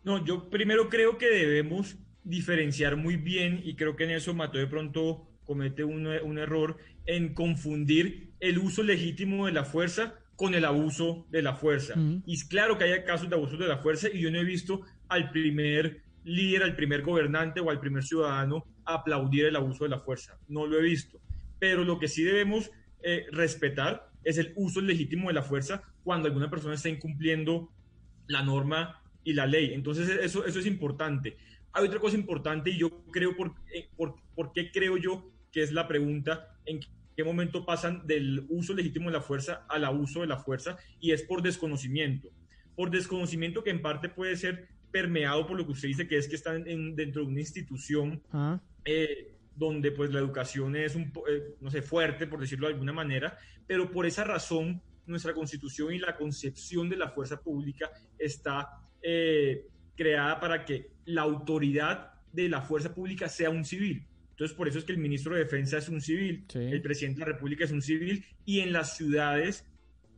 No, yo primero creo que debemos diferenciar muy bien y creo que en eso Mateo de pronto comete un, error en confundir el uso legítimo de la fuerza con el abuso de la fuerza. Y es claro que hay casos de abuso de la fuerza y yo no he visto al primer líder, al primer gobernante o al primer ciudadano aplaudir el abuso de la fuerza. No lo he visto. Pero lo que sí debemos eh, respetar es el uso legítimo de la fuerza cuando alguna persona está incumpliendo la norma y la ley. Entonces eso, eso es importante. Hay otra cosa importante y yo creo, por, eh, por, por qué creo yo que es la pregunta, en qué momento pasan del uso legítimo de la fuerza al abuso de la fuerza y es por desconocimiento. Por desconocimiento que en parte puede ser permeado por lo que usted dice, que es que están dentro de una institución ah. eh, donde pues la educación es un, eh, no sé, fuerte, por decirlo de alguna manera, pero por esa razón nuestra constitución y la concepción de la fuerza pública está eh, creada para que la autoridad de la fuerza pública sea un civil. Entonces, por eso es que el ministro de Defensa es un civil, el presidente de la República es un civil, y en las ciudades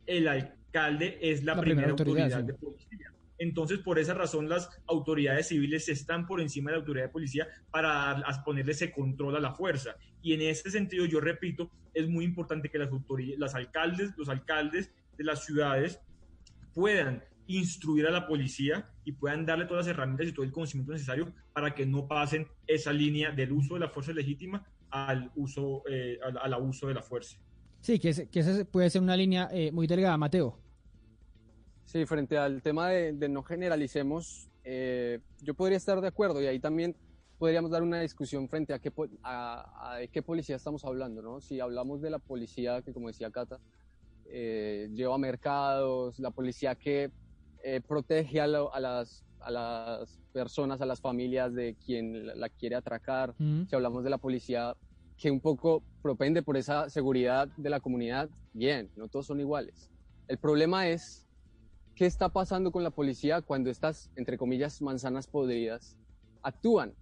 el alcalde es la, primera, autoridad, de policía. Entonces, por esa razón, las autoridades civiles están por encima de la autoridad de policía para ponerle ese control a la fuerza. Y en este sentido, yo repito, es muy importante que las autoridades, las alcaldes, los alcaldes de las ciudades puedan instruir a la policía y puedan darle todas las herramientas y todo el conocimiento necesario para que no pasen esa línea del uso de la fuerza legítima al uso eh, al, abuso de la fuerza. Sí, que, que esa puede ser una línea eh, muy delgada, Mateo. Sí, frente al tema de, no generalicemos, eh, yo podría estar de acuerdo y ahí también podríamos dar una discusión frente a qué, a, qué policía estamos hablando, ¿no? Si hablamos de la policía que, como decía Cata, lleva mercados, la policía que eh, protege a, las, a las personas, a las familias de quien la, quiere atracar. Si hablamos de la policía que un poco propende por esa seguridad de la comunidad, bien, no todos son iguales. El problema es qué está pasando con la policía cuando estas, entre comillas, manzanas podridas actúan.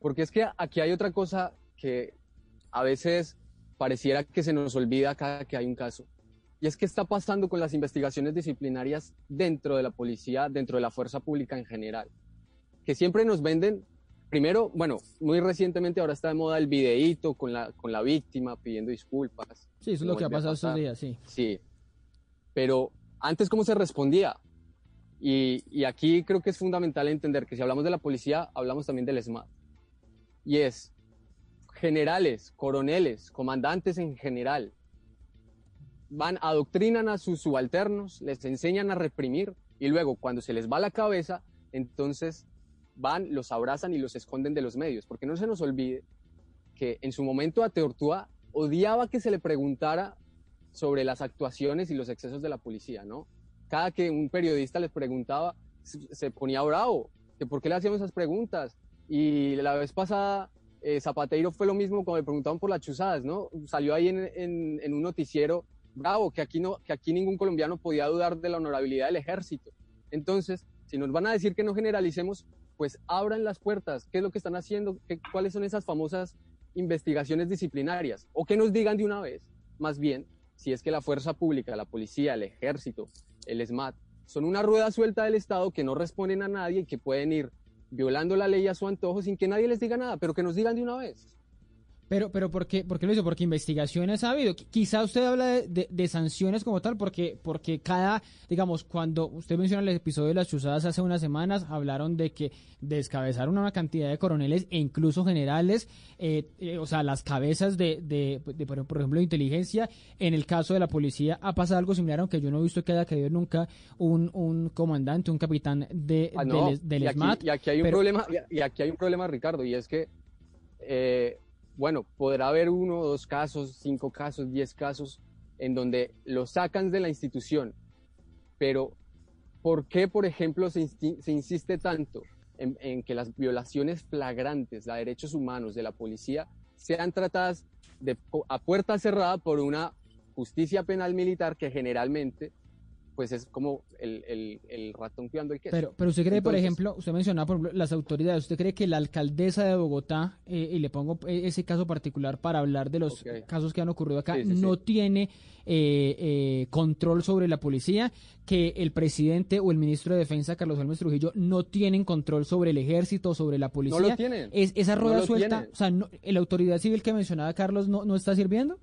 Porque es que aquí hay otra cosa que a veces pareciera que se nos olvida cada que hay un caso. Y es que está pasando con las investigaciones disciplinarias dentro de la policía, dentro de la fuerza pública en general. Que siempre nos venden, primero, bueno, muy recientemente ahora está de moda el videíto con la, con la víctima pidiendo disculpas. Sí, eso es lo que ha pasado estos días, sí. Sí. Pero antes, ¿cómo se respondía? Y, y aquí creo que es fundamental entender que si hablamos de la policía, hablamos también del ESMAD. Y es generales, coroneles, comandantes en general, van, adoctrinan a sus subalternos, les enseñan a reprimir y luego cuando se les va la cabeza, entonces van, los abrazan y los esconden de los medios. Porque no se nos olvide que en su momento a Teortúa odiaba que se le preguntara sobre las actuaciones y los excesos de la policía, ¿no? Cada que un periodista les preguntaba, se ponía bravo, que por qué le hacíamos esas preguntas. Y la vez pasada, eh, Zapateiro fue lo mismo cuando le preguntaban por las chuzadas, ¿no? Salió ahí en, en un noticiero bravo, que aquí, no, que aquí ningún colombiano podía dudar de la honorabilidad del ejército. Entonces, si nos van a decir que no generalicemos, pues abran las puertas. ¿Qué es lo que están haciendo? ¿Qué, ¿Cuáles son esas famosas investigaciones disciplinarias? O que nos digan de una vez, más bien, si es que la fuerza pública, la policía, el ejército, el SMAT, son una rueda suelta del Estado que no responden a nadie y que pueden ir violando la ley a su antojo sin que nadie les diga nada, pero que nos digan de una vez. Pero, pero ¿por qué, por qué lo hizo? Porque investigaciones ha habido. Quizá usted habla de, sanciones como tal, porque, porque cada, digamos, cuando usted menciona el episodio de las chuzadas hace unas semanas, hablaron de que descabezaron una cantidad de coroneles e incluso generales, eh, eh, o sea, las cabezas de, de, por ejemplo, de inteligencia. En el caso de la policía ha pasado algo similar, aunque yo no he visto que haya caído nunca un, un comandante, un capitán de, ah, del, y SMAT. y aquí hay un problema, y aquí hay un problema, Ricardo, y es que eh, bueno, podrá haber uno, dos casos, cinco casos, diez casos en donde lo sacan de la institución, pero ¿por qué, por ejemplo, se, insiste tanto en, que las violaciones flagrantes a derechos humanos de la policía sean tratadas a puerta cerrada por una justicia penal militar que generalmente pues es como el, el, el ratón cuidando el queso. Pero, pero usted cree, por ejemplo, usted mencionaba, por ejemplo, las autoridades, ¿usted cree que la alcaldesa de Bogotá, eh, y le pongo e, ese caso particular para hablar de los casos que han ocurrido acá, no tiene eh, eh, control sobre la policía, que el presidente o el ministro de Defensa, Carlos Alves Trujillo, no tienen control sobre el ejército, sobre la policía? No lo tienen. Es, esa rueda suelta, o sea, ¿la autoridad civil que mencionaba Carlos no, no está sirviendo?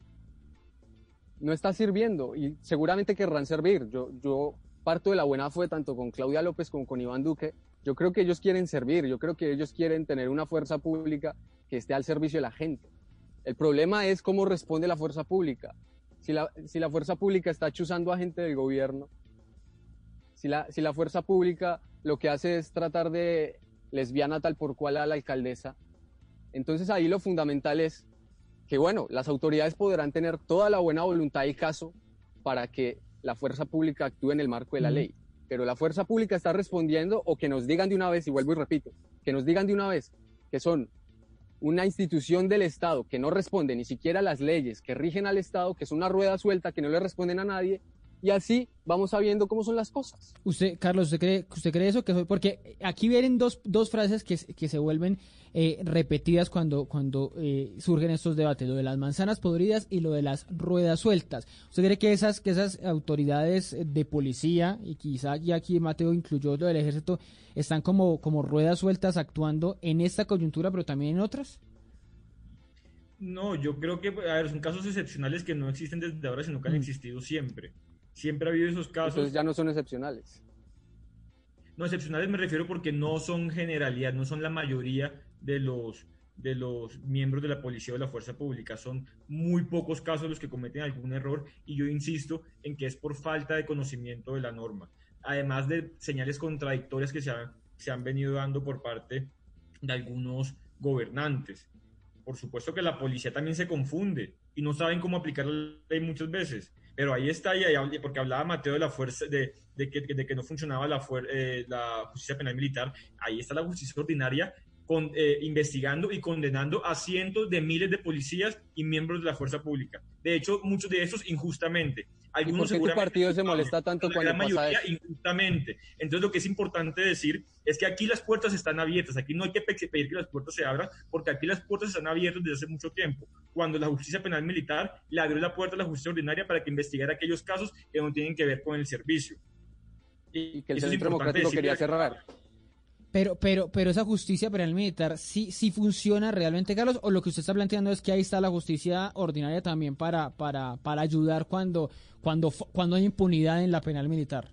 No está sirviendo y seguramente querrán servir. Yo, yo parto de la buena fe tanto con Claudia López como con Iván Duque. Yo creo que ellos quieren servir, yo creo que ellos quieren tener una fuerza pública que esté al servicio de la gente. El problema es cómo responde la fuerza pública. Si la, si la fuerza pública está chuzando a gente del gobierno, si la, si la fuerza pública lo que hace es tratar de lesbiana tal por cual a la alcaldesa, entonces ahí lo fundamental es que bueno, las autoridades podrán tener toda la buena voluntad y caso para que la fuerza pública actúe en el marco de la ley. Pero la fuerza pública está respondiendo o que nos digan de una vez, y vuelvo y repito, que nos digan de una vez que son una institución del Estado que no responde ni siquiera a las leyes que rigen al Estado, que es una rueda suelta, que no le responden a nadie, y así vamos sabiendo cómo son las cosas. Usted, Carlos, ¿usted cree, usted cree eso? Que porque aquí vienen dos, dos frases que, que se vuelven eh, repetidas cuando, cuando eh, surgen estos debates, lo de las manzanas podridas y lo de las ruedas sueltas. ¿Usted cree que esas, que esas autoridades de policía, y quizá ya aquí Mateo incluyó lo del ejército, están como, como ruedas sueltas actuando en esta coyuntura, pero también en otras? No, yo creo que, a ver, son casos excepcionales que no existen desde ahora, sino que han mm. existido siempre. Siempre ha habido esos casos. Entonces ya no son excepcionales. No, excepcionales me refiero porque no son generalidad, no son la mayoría de los, de los miembros de la policía o de la fuerza pública. Son muy pocos casos los que cometen algún error y yo insisto en que es por falta de conocimiento de la norma. Además de señales contradictorias que se han, se han venido dando por parte de algunos gobernantes. Por supuesto que la policía también se confunde y no saben cómo aplicar la ley muchas veces. Pero ahí está, y porque hablaba Mateo de la fuerza, de, de, que, de que, no funcionaba la, eh, la justicia penal militar, ahí está la justicia ordinaria con, eh, investigando y condenando a cientos de miles de policías y miembros de la fuerza pública. De hecho, muchos de esos injustamente. Algunos ¿Y por qué tu partido se molesta tanto cuando la mayoría injustamente. Entonces, lo que es importante decir es que aquí las puertas están abiertas. Aquí no hay que pedir que las puertas se abran, porque aquí las puertas están abiertas desde hace mucho tiempo. Cuando la justicia penal militar le abrió la puerta a la justicia ordinaria para que investigara aquellos casos que no tienen que ver con el servicio. Y, que el Centro Democrático quería cerrar. Pero, pero, pero esa justicia penal militar sí, sí funciona realmente, Carlos, o lo que usted está planteando es que ahí está la justicia ordinaria también para, para, para ayudar cuando, cuando, cuando hay impunidad en la penal militar.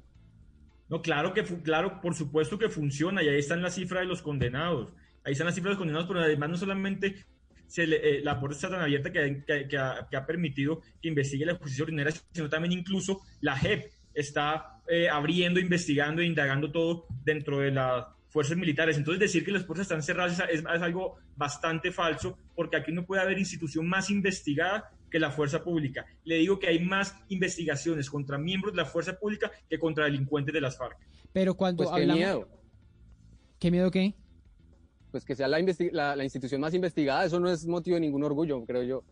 No, claro que, claro, por supuesto que funciona, y ahí están las cifras de los condenados. Ahí están las cifras de los condenados, pero además no solamente se eh, la puerta está tan abierta que, que, ha, que, ha, permitido que investigue la justicia ordinaria, sino también incluso la JEP está eh, abriendo, investigando e indagando todo dentro de la fuerzas militares. Entonces decir que las fuerzas están cerradas es, algo bastante falso, porque aquí no puede haber institución más investigada que la fuerza pública. Le digo que hay más investigaciones contra miembros de la fuerza pública que contra delincuentes de las FARC. Pero cuando pues hablamos... Qué miedo. ¿Qué miedo qué? Pues que sea la, la institución más investigada, eso no es motivo de ningún orgullo, creo yo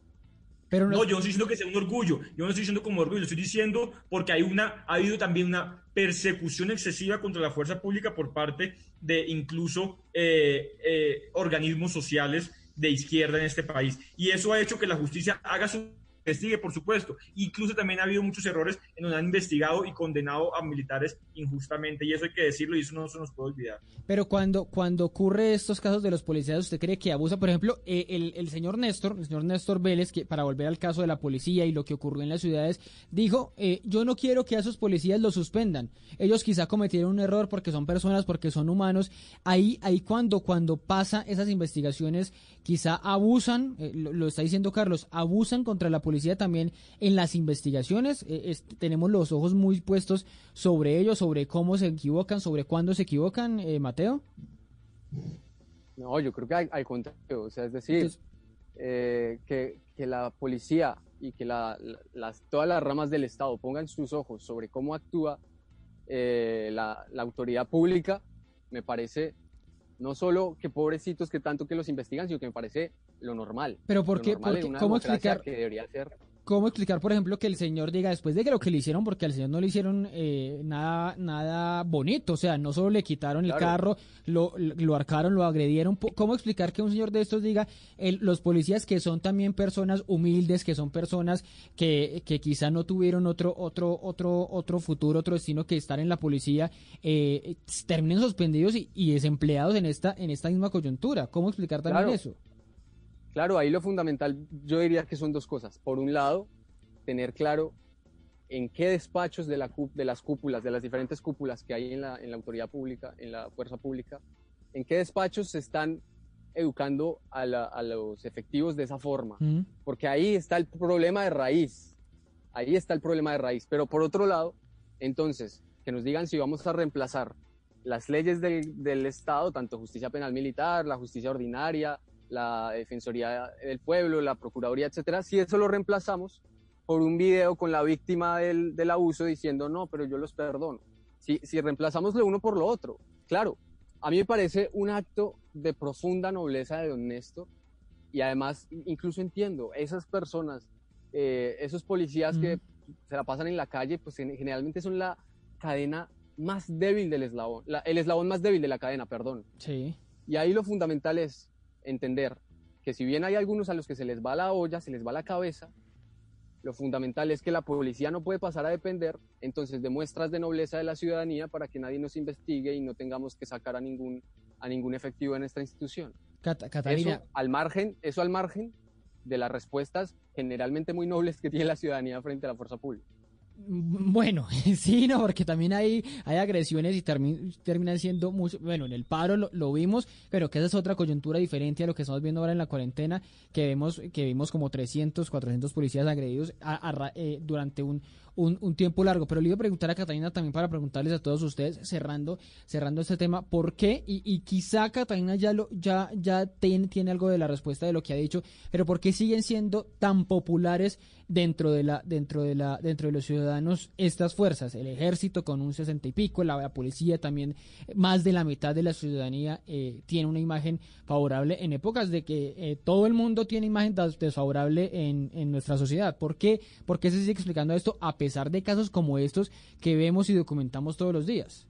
no, yo no estoy diciendo que sea un orgullo, yo no estoy diciendo como orgullo, estoy diciendo porque hay una, ha habido también una persecución excesiva contra la fuerza pública por parte de incluso eh, eh, organismos sociales de izquierda en este país. Y eso ha hecho que la justicia haga su investigue, por supuesto. Incluso también ha habido muchos errores en donde han investigado y condenado a militares injustamente, y eso hay que decirlo y eso no se nos puede olvidar. Pero cuando, cuando ocurre estos casos de los policías, ¿usted cree que abusa? Por ejemplo, eh, el, señor Néstor, el señor Néstor Vélez, que para volver al caso de la policía y lo que ocurrió en las ciudades, dijo, eh, yo no quiero que a esos policías los suspendan. Ellos quizá cometieron un error porque son personas, porque son humanos. Ahí, ahí cuando, cuando pasa esas investigaciones, quizá abusan, eh, lo, está diciendo Carlos, abusan contra la policía también en las investigaciones. Eh, tenemos los ojos muy puestos sobre ellos, sobre cómo se equivocan, sobre cuándo se equivocan, Mateo. No, yo creo que al, contrario, o sea, es decir, que, que, la policía y que las, todas las ramas del Estado pongan sus ojos sobre cómo actúa eh, la, autoridad pública, me parece no solo que pobrecitos que tanto que los investigan, sino que me parece lo normal. Pero ¿por qué? ¿Cómo explicar? Que debería ser ¿Cómo explicar, por ejemplo, que el señor diga después de que lo que le hicieron, porque al señor no le hicieron eh, nada, nada bonito, o sea, no solo le quitaron el carro, lo, lo arcaron, lo agredieron. ¿Cómo explicar que un señor de estos diga, los policías que son también personas humildes, que son personas que, que quizá no tuvieron otro, otro, otro, otro futuro, otro destino que estar en la policía, eh, terminen suspendidos y, desempleados en esta, en esta misma coyuntura? ¿Cómo explicar también eso? Claro, ahí lo fundamental yo diría que son dos cosas. Por un lado, tener claro en qué despachos de, la, de las cúpulas, de las diferentes cúpulas que hay en la, en la autoridad pública, en la fuerza pública, en qué despachos se están educando a, los efectivos de esa forma. Mm. Porque ahí está el problema de raíz. Ahí está el problema de raíz. Pero por otro lado, entonces, que nos digan si vamos a reemplazar las leyes del, del Estado, tanto justicia penal militar, la justicia ordinaria, la Defensoría del Pueblo, la Procuraduría, etcétera, si eso lo reemplazamos por un video con la víctima del, del abuso diciendo, no, pero yo los perdono. Si, si reemplazamos lo uno por lo otro, claro, a mí me parece un acto de profunda nobleza de don Néstor y además incluso entiendo, esas personas, eh, esos policías que se la pasan en la calle, pues generalmente son la cadena más débil del eslabón, el eslabón más débil de la cadena, perdón. Sí. Y ahí lo fundamental es, entender que si bien hay algunos a los que se les va la olla, se les va la cabeza, lo fundamental es que la policía no puede pasar a depender entonces de muestras de nobleza de la ciudadanía para que nadie nos investigue y no tengamos que sacar a ningún, a ningún efectivo en esta institución. Eso al margen, eso al margen de las respuestas generalmente muy nobles que tiene la ciudadanía frente a la fuerza pública. Bueno, sí, no, porque también hay, hay agresiones y terminan siendo mucho, bueno, en el paro lo, vimos, pero que esa es otra coyuntura diferente a lo que estamos viendo ahora en la cuarentena, que vemos, que vimos como 300, 400 policías agredidos eh, durante un, un, tiempo largo. Pero le iba a preguntar a Catalina también para preguntarles a todos ustedes, cerrando, cerrando este tema, ¿por qué? Y, quizá Catalina ya lo, ya, ya tiene, tiene algo de la respuesta de lo que ha dicho, pero ¿por qué siguen siendo tan populares dentro de la, dentro de la, dentro de los ciudadanos estas fuerzas? El ejército con un sesenta y pico, la, policía también, más de la mitad de la ciudadanía eh, tiene una imagen favorable en épocas de que eh, todo el mundo tiene imagen desfavorable en, en nuestra sociedad. ¿Por qué? ¿Por qué se sigue explicando esto a pesar de casos como estos que vemos y documentamos todos los días?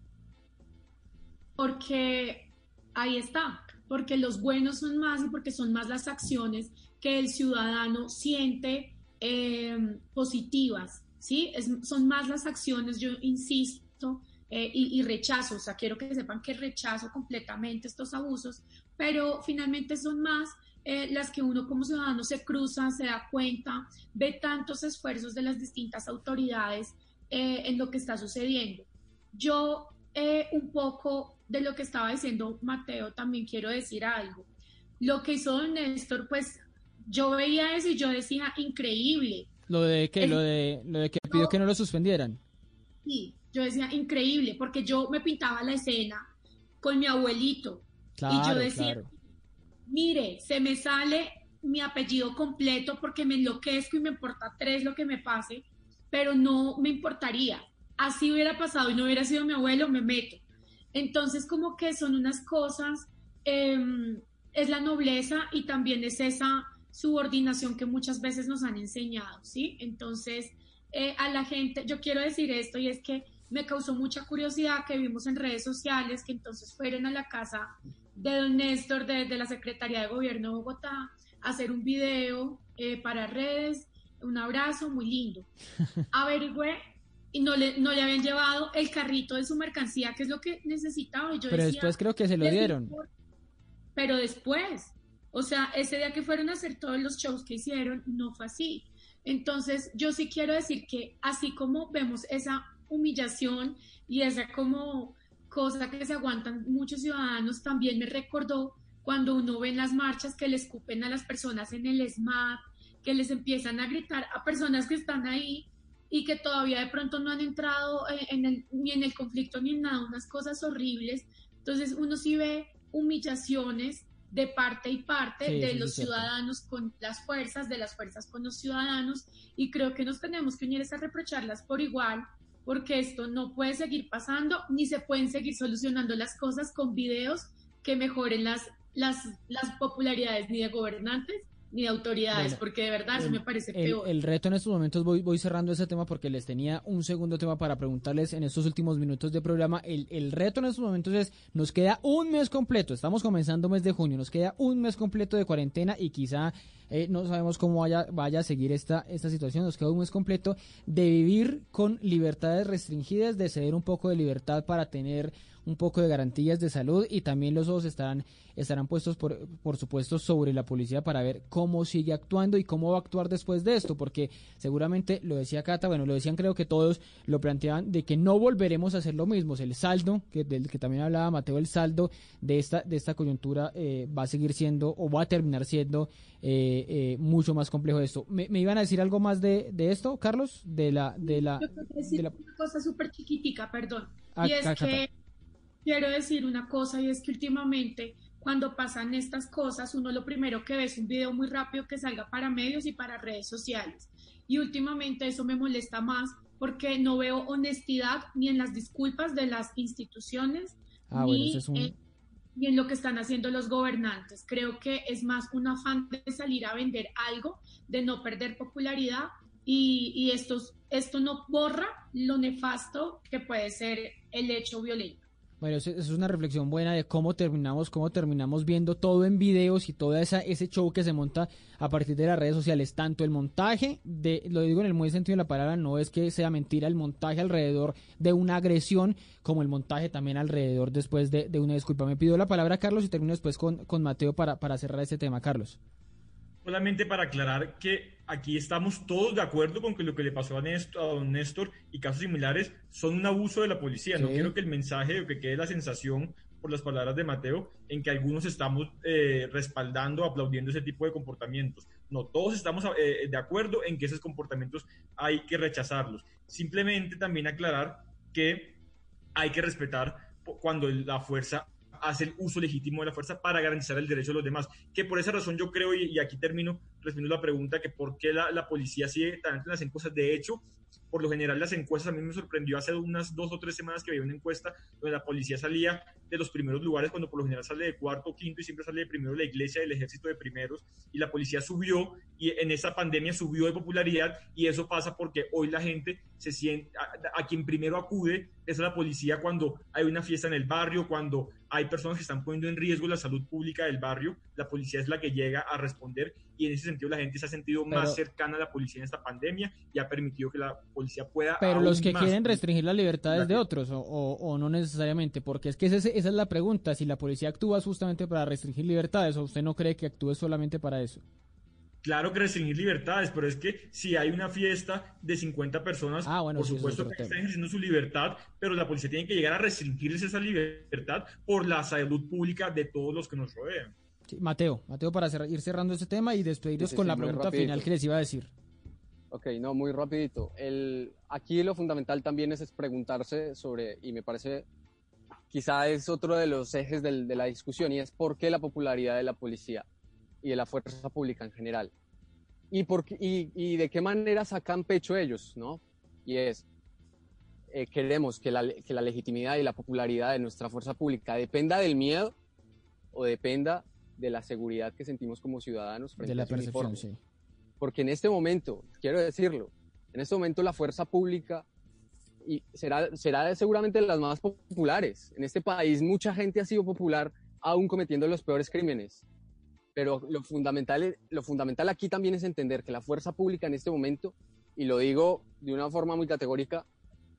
Porque ahí está, porque los buenos son más y porque son más las acciones que el ciudadano siente em, positivas, ¿sí? son más las acciones, yo insisto, eh, y, y, rechazo, o sea, quiero que sepan que rechazo completamente estos abusos, pero finalmente son más eh, las que uno como ciudadano se cruza, se da cuenta, ve tantos esfuerzos de las distintas autoridades eh, en lo que está sucediendo. Yo eh, un poco de lo que estaba diciendo Mateo también quiero decir algo. Lo que hizo don Néstor, pues yo veía eso y yo decía, increíble. ¿Lo de que lo de, lo de que pidió que no lo suspendieran? Sí, yo decía, increíble, porque yo me pintaba la escena con mi abuelito. y yo decía, mire, se me sale mi apellido completo porque me enloquezco y me importa tres lo que me pase, pero no me importaría. Así hubiera pasado y no hubiera sido mi abuelo, me meto. Entonces, como que son unas cosas, em, es la nobleza y también es esa subordinación que muchas veces nos han enseñado, ¿sí? Entonces, eh, a la gente, yo quiero decir esto y es que me causó mucha curiosidad que vimos en redes sociales que entonces fueron a la casa de don Néstor de, la Secretaría de Gobierno de Bogotá, hacer un video eh, para redes un abrazo muy lindo. Averigüé y no le, no le habían llevado el carrito de su mercancía, que es lo que necesitaba. Y yo pero decía, después creo que se lo dieron. Pero después, o sea, ese día que fueron a hacer todos los shows que hicieron, no fue así. Entonces, yo sí quiero decir que así como vemos esa humillación y esa como cosa que se aguantan muchos ciudadanos, también me recordó cuando uno ve en las marchas que le escupen a las personas en el SMAP, que les empiezan a gritar a personas que están ahí y que todavía de pronto no han entrado eh, en el, ni en el conflicto ni en nada, unas cosas horribles. Entonces uno sí ve humillaciones de parte y parte de los ciudadanos con las fuerzas, de las fuerzas con los ciudadanos, y creo que nos tenemos que unir a reprocharlas por igual, porque esto no puede seguir pasando, ni se pueden seguir solucionando las cosas con videos que mejoren las, las, las popularidades ni de gobernantes ni de autoridades, porque de verdad eso me parece peor. El reto en estos momentos, voy, voy cerrando ese tema porque les tenía un segundo tema para preguntarles en estos últimos minutos de programa. El, el reto en estos momentos es, nos queda un mes completo, estamos comenzando mes de junio, nos queda un mes completo de cuarentena y quizá eh, no sabemos cómo vaya, vaya a seguir esta, esta situación, nos queda un mes completo de vivir con libertades restringidas, de ceder un poco de libertad para tener un poco de garantías de salud y también los ojos estarán, estarán puestos, por, por supuesto, sobre la policía para ver cómo sigue actuando y cómo va a actuar después de esto, porque seguramente lo decía Cata, bueno, lo decían creo que todos lo planteaban de que no volveremos a hacer lo mismo, el saldo, que del que también hablaba Mateo, el saldo de esta, de esta coyuntura eh, va a seguir siendo o va a terminar siendo eh, eh, mucho más complejo esto. ¿Me, iban a decir algo más de, de esto, Carlos? De la, de la, de la... una cosa súper chiquitica, perdón. Ah, y es que quiero decir una cosa y es que últimamente cuando pasan estas cosas, uno lo primero que ve es un video muy rápido que salga para medios y para redes sociales. Y últimamente eso me molesta más porque no veo honestidad ni en las disculpas de las instituciones ah, ni, en, lo que están haciendo los gobernantes. Creo que es más un afán de salir a vender algo, de no perder popularidad y, y esto, esto no borra lo nefasto que puede ser el hecho violento. Bueno, eso, es una reflexión buena de cómo terminamos, cómo terminamos viendo todo en videos y todo esa, ese show que se monta a partir de las redes sociales. Tanto el montaje, de, lo digo en el muy sentido de la palabra, no es que sea mentira el montaje alrededor de una agresión, como el montaje también alrededor después de, una disculpa. Me pido la palabra, Carlos, y termino después con, con Mateo para, para cerrar este tema. Carlos. Solamente para aclarar que aquí estamos todos de acuerdo con que lo que le pasó a, Néstor, a don Néstor y casos similares son un abuso de la policía. No quiero que el mensaje o que quede la sensación por las palabras de Mateo en que algunos estamos eh, respaldando, aplaudiendo ese tipo de comportamientos. No, todos estamos eh, de acuerdo en que esos comportamientos hay que rechazarlos. Simplemente también aclarar que hay que respetar cuando la fuerza hace el uso legítimo de la fuerza para garantizar el derecho de los demás. Que por esa razón yo creo, y, aquí termino respondiendo la pregunta, que por qué la, la policía sigue tan en las encuestas. De hecho, por lo general las encuestas, a mí me sorprendió hace unas dos o tres semanas que había una encuesta donde la policía salía de los primeros lugares, cuando por lo general sale de cuarto quinto y siempre sale de primero la iglesia, del ejército de primeros, y la policía subió y en esa pandemia subió de popularidad y eso pasa porque hoy la gente se siente, a, quien primero acude es a la policía cuando hay una fiesta en el barrio, cuando hay personas que están poniendo en riesgo la salud pública del barrio, la policía es la que llega a responder y en ese sentido la gente se ha sentido más cercana a la policía en esta pandemia y ha permitido que la policía pueda... Pero los que quieren restringir las libertades de otros o, o, no necesariamente, porque es que esa es la pregunta, si la policía actúa justamente para restringir libertades o usted no cree que actúe solamente para eso. Claro que restringir libertades, pero es que si hay una fiesta de 50 personas, ah, por supuesto que están ejerciendo su libertad, pero la policía tiene que llegar a restringirles esa libertad por la salud pública de todos los que nos rodean. Mateo, Mateo, para ir cerrando este tema y despedirnos con la pregunta final que les iba a decir. Ok, no, muy rapidito. El, aquí lo fundamental también es, preguntarse sobre, y me parece, quizá es otro de los ejes de la discusión, y es por qué la popularidad de la policía y de la fuerza pública en general. Y, por, y, y de qué manera sacan pecho ellos, ¿no? Y es, eh, queremos que la, que la legitimidad y la popularidad de nuestra fuerza pública dependa del miedo o dependa de la seguridad que sentimos como ciudadanos frente de la percepción, sí. Porque en este momento, quiero decirlo, en este momento la fuerza pública y será, será seguramente de las más populares. En este país mucha gente ha sido popular aún cometiendo los peores crímenes. pero lo fundamental, lo fundamental aquí también es entender que la fuerza pública en este momento, y lo digo de una forma muy categórica,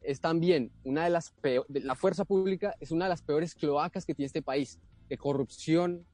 es también una de las la fuerza pública es una de las peores cloacas que tiene este país, de corrupción,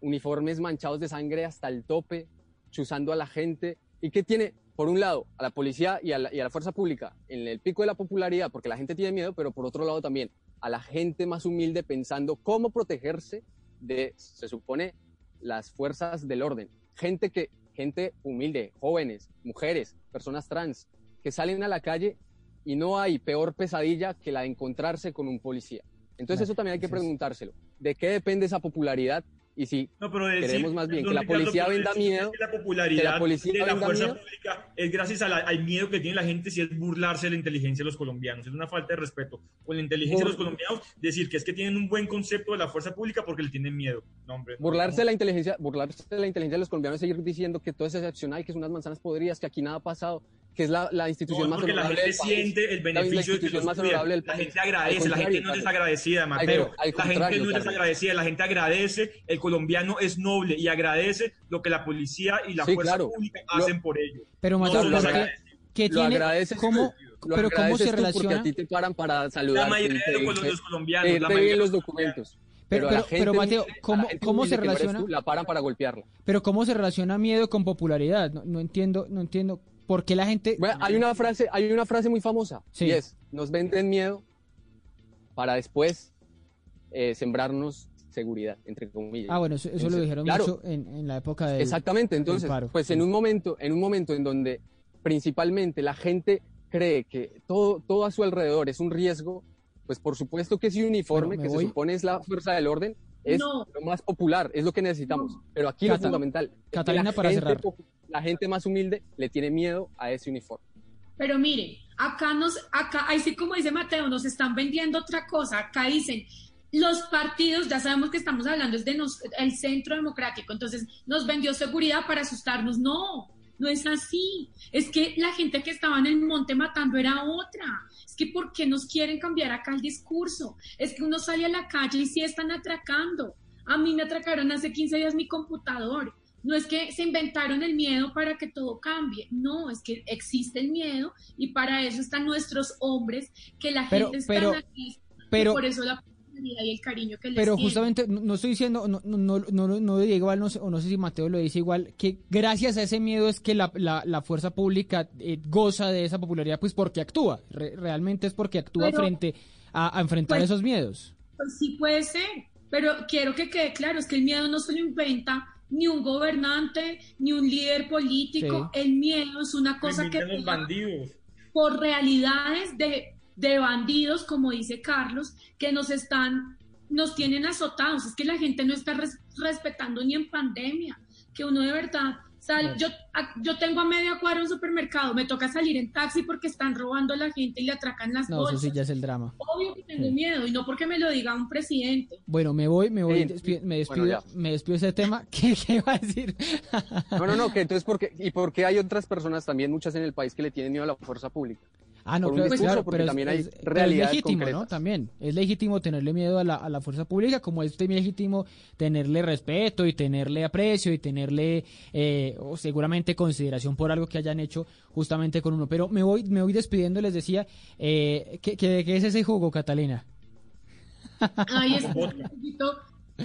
uniformes manchados de sangre hasta el tope, chuzando a la gente, y que tiene, por un lado, a la policía y a la, y a la fuerza pública en el pico de la popularidad, porque la gente tiene miedo, pero por otro lado también a la gente más humilde pensando cómo protegerse de, se supone, las fuerzas del orden. Gente que, gente humilde, jóvenes, mujeres, personas trans, que salen a la calle y no hay peor pesadilla que la de encontrarse con un policía. Entonces eso también hay que preguntárselo. ¿De qué depende esa popularidad? Y si No, pero decir- queremos más bien que la Ricardo, policía pero venda miedo, que la popularidad que la policía de la venda fuerza miedo. pública es gracias a la- al miedo que tiene la gente si es burlarse de la inteligencia de los colombianos. Es una falta de respeto con la inteligencia de los colombianos decir que es que tienen un buen concepto de la fuerza pública porque le tienen miedo. No, hombre. no. burlarse de la inteligencia, burlarse de la inteligencia de los colombianos es seguir diciendo que todo es excepcional, que son unas manzanas podridas, que aquí nada ha pasado, que es la, la institución No, más porque la honorable gente del país. siente el La- la beneficio de que más honorable del La país. gente agradece, la gente no es desagradecida, Mateo. Al la gente no es desagradecida, la gente agradece, el colombiano es noble y agradece lo que la policía y la Sí, fuerza claro. pública Lo- hacen por ellos. Pero No, Mateo, lo ¿por qué- agradece. qué Lo tiene, agradeces cómo, Lo pero cómo se tú porque relaciona? a ti te paran para saludar. La mayoría de los, colo- los colombianos, la mayoría los documentos. Pero- pero- Mateo, ¿cómo- cómo se que no relaciona? tú, la paran para golpearla. Pero cómo se relaciona miedo con popularidad? No, no entiendo, no entiendo por qué la gente Bueno, hay una frase, hay una frase muy famosa Sí. y es: nos venden miedo para después eh, sembrarnos seguridad, entre comillas. Ah, bueno, eso, eso lo dijeron claro. mucho en, en la época de Exactamente, entonces, paro, pues sí. en un momento, en un momento en donde principalmente la gente cree que todo, todo a su alrededor es un riesgo, pues por supuesto que ese uniforme Bueno, que voy- se supone es la fuerza del orden es No. lo más popular, es lo que necesitamos. Pero aquí Cata- lo fundamental, es que Catalina, para cerrar. La gente más humilde le tiene miedo a ese uniforme. Pero mire, acá nos, acá, ahí sí como dice Mateo, nos están vendiendo otra cosa. Acá dicen, los partidos, ya sabemos que estamos hablando, es de nos, el centro democrático, entonces nos vendió seguridad para asustarnos. No, no es así. Es que la gente que estaba en el monte matando era otra. Es que ¿por qué nos quieren cambiar acá el discurso? Es que uno sale a la calle y sí están atracando. A mí me atracaron hace 15 días mi computador. No es que se inventaron el miedo para que todo cambie, no, es que existe el miedo y para eso están nuestros hombres, que la Pero- gente está pero- aquí, pero- por eso la y el cariño que les Pero justamente, no, estoy diciendo, no, no, no, no, no digo igual, no sé, o no sé si Mateo lo dice igual, que gracias a ese miedo es que la, la, la fuerza pública eh, goza de esa popularidad, pues porque actúa, Re- realmente es porque actúa Pero- frente a, a enfrentar Pues- esos miedos. Pues sí puede ser, pero quiero que quede claro, es que el miedo no se lo inventa ni un gobernante, ni un líder político, el miedo es una cosa que los bandidos. por realidades de, de bandidos, como dice Carlos, que nos están, nos tienen azotados. Es que la gente no está res- respetando ni en pandemia, que uno de verdad sale, yo, yo tengo a media cuadra un supermercado, me toca salir en taxi porque están robando a la gente y le atracan las No, eso bolsas. sí ya es el drama. Obvio que tengo Sí. miedo y no porque me lo diga un presidente. Bueno, me voy, me voy, Sí, despido- me despido, bueno, me despido de ese tema. ¿Qué, qué iba a decir? No, no, no, que entonces, porque, y porque hay otras personas también, muchas en el país, que le tienen miedo a la fuerza pública. Ah, no, por un claro, discurso, claro, porque pero es- también hay es- pero es realidades legítimo, ¿no? También es legítimo tenerle miedo a la, a la fuerza pública, como es también legítimo tenerle respeto y tenerle aprecio y tenerle eh, o seguramente consideración por algo que hayan hecho justamente con uno. Pero me voy, me voy despidiendo, les decía, eh, ¿qué, qué, qué es ese jugo, Catalina? Ay, es un poquito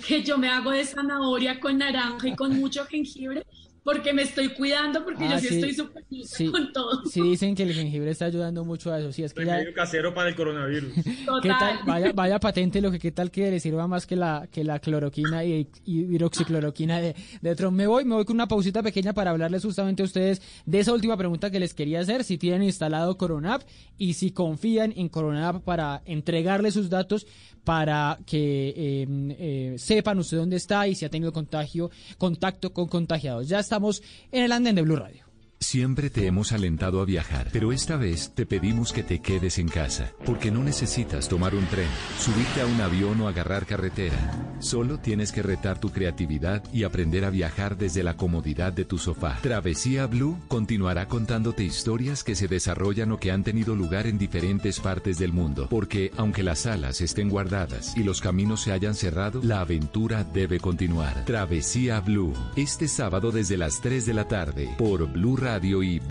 que yo me hago de zanahoria con naranja y con mucho jengibre porque me estoy cuidando porque Ah, yo sí, sí, estoy súper sí. con todo. Sí dicen que el jengibre está ayudando mucho a eso. Sí, es que ya, casero para el coronavirus. ¿Qué Total. tal? Vaya, vaya patente lo que qué tal que le sirva más que la que la cloroquina y, y hidroxicloroquina de, de Trump. Me voy, me voy con una pausita pequeña para hablarles justamente a ustedes de esa última pregunta que les quería hacer, si tienen instalado Coronap y si confían en Coronap para entregarle sus datos para que eh, eh, sepan usted dónde está y si ha tenido contagio, contacto con contagiados. Ya estamos en el andén de Blue Radio. Siempre te hemos alentado a viajar, pero esta vez te pedimos que te quedes en casa, porque no necesitas tomar un tren, subirte a un avión o agarrar carretera. Solo tienes que retar tu creatividad y aprender a viajar desde la comodidad de tu sofá. Travesía Blue continuará contándote historias que se desarrollan o que han tenido lugar en diferentes partes del mundo, porque aunque las alas estén guardadas y los caminos se hayan cerrado, la aventura debe continuar. Travesía Blue, este sábado desde las 3 de la tarde, por Blue Radio Radio y.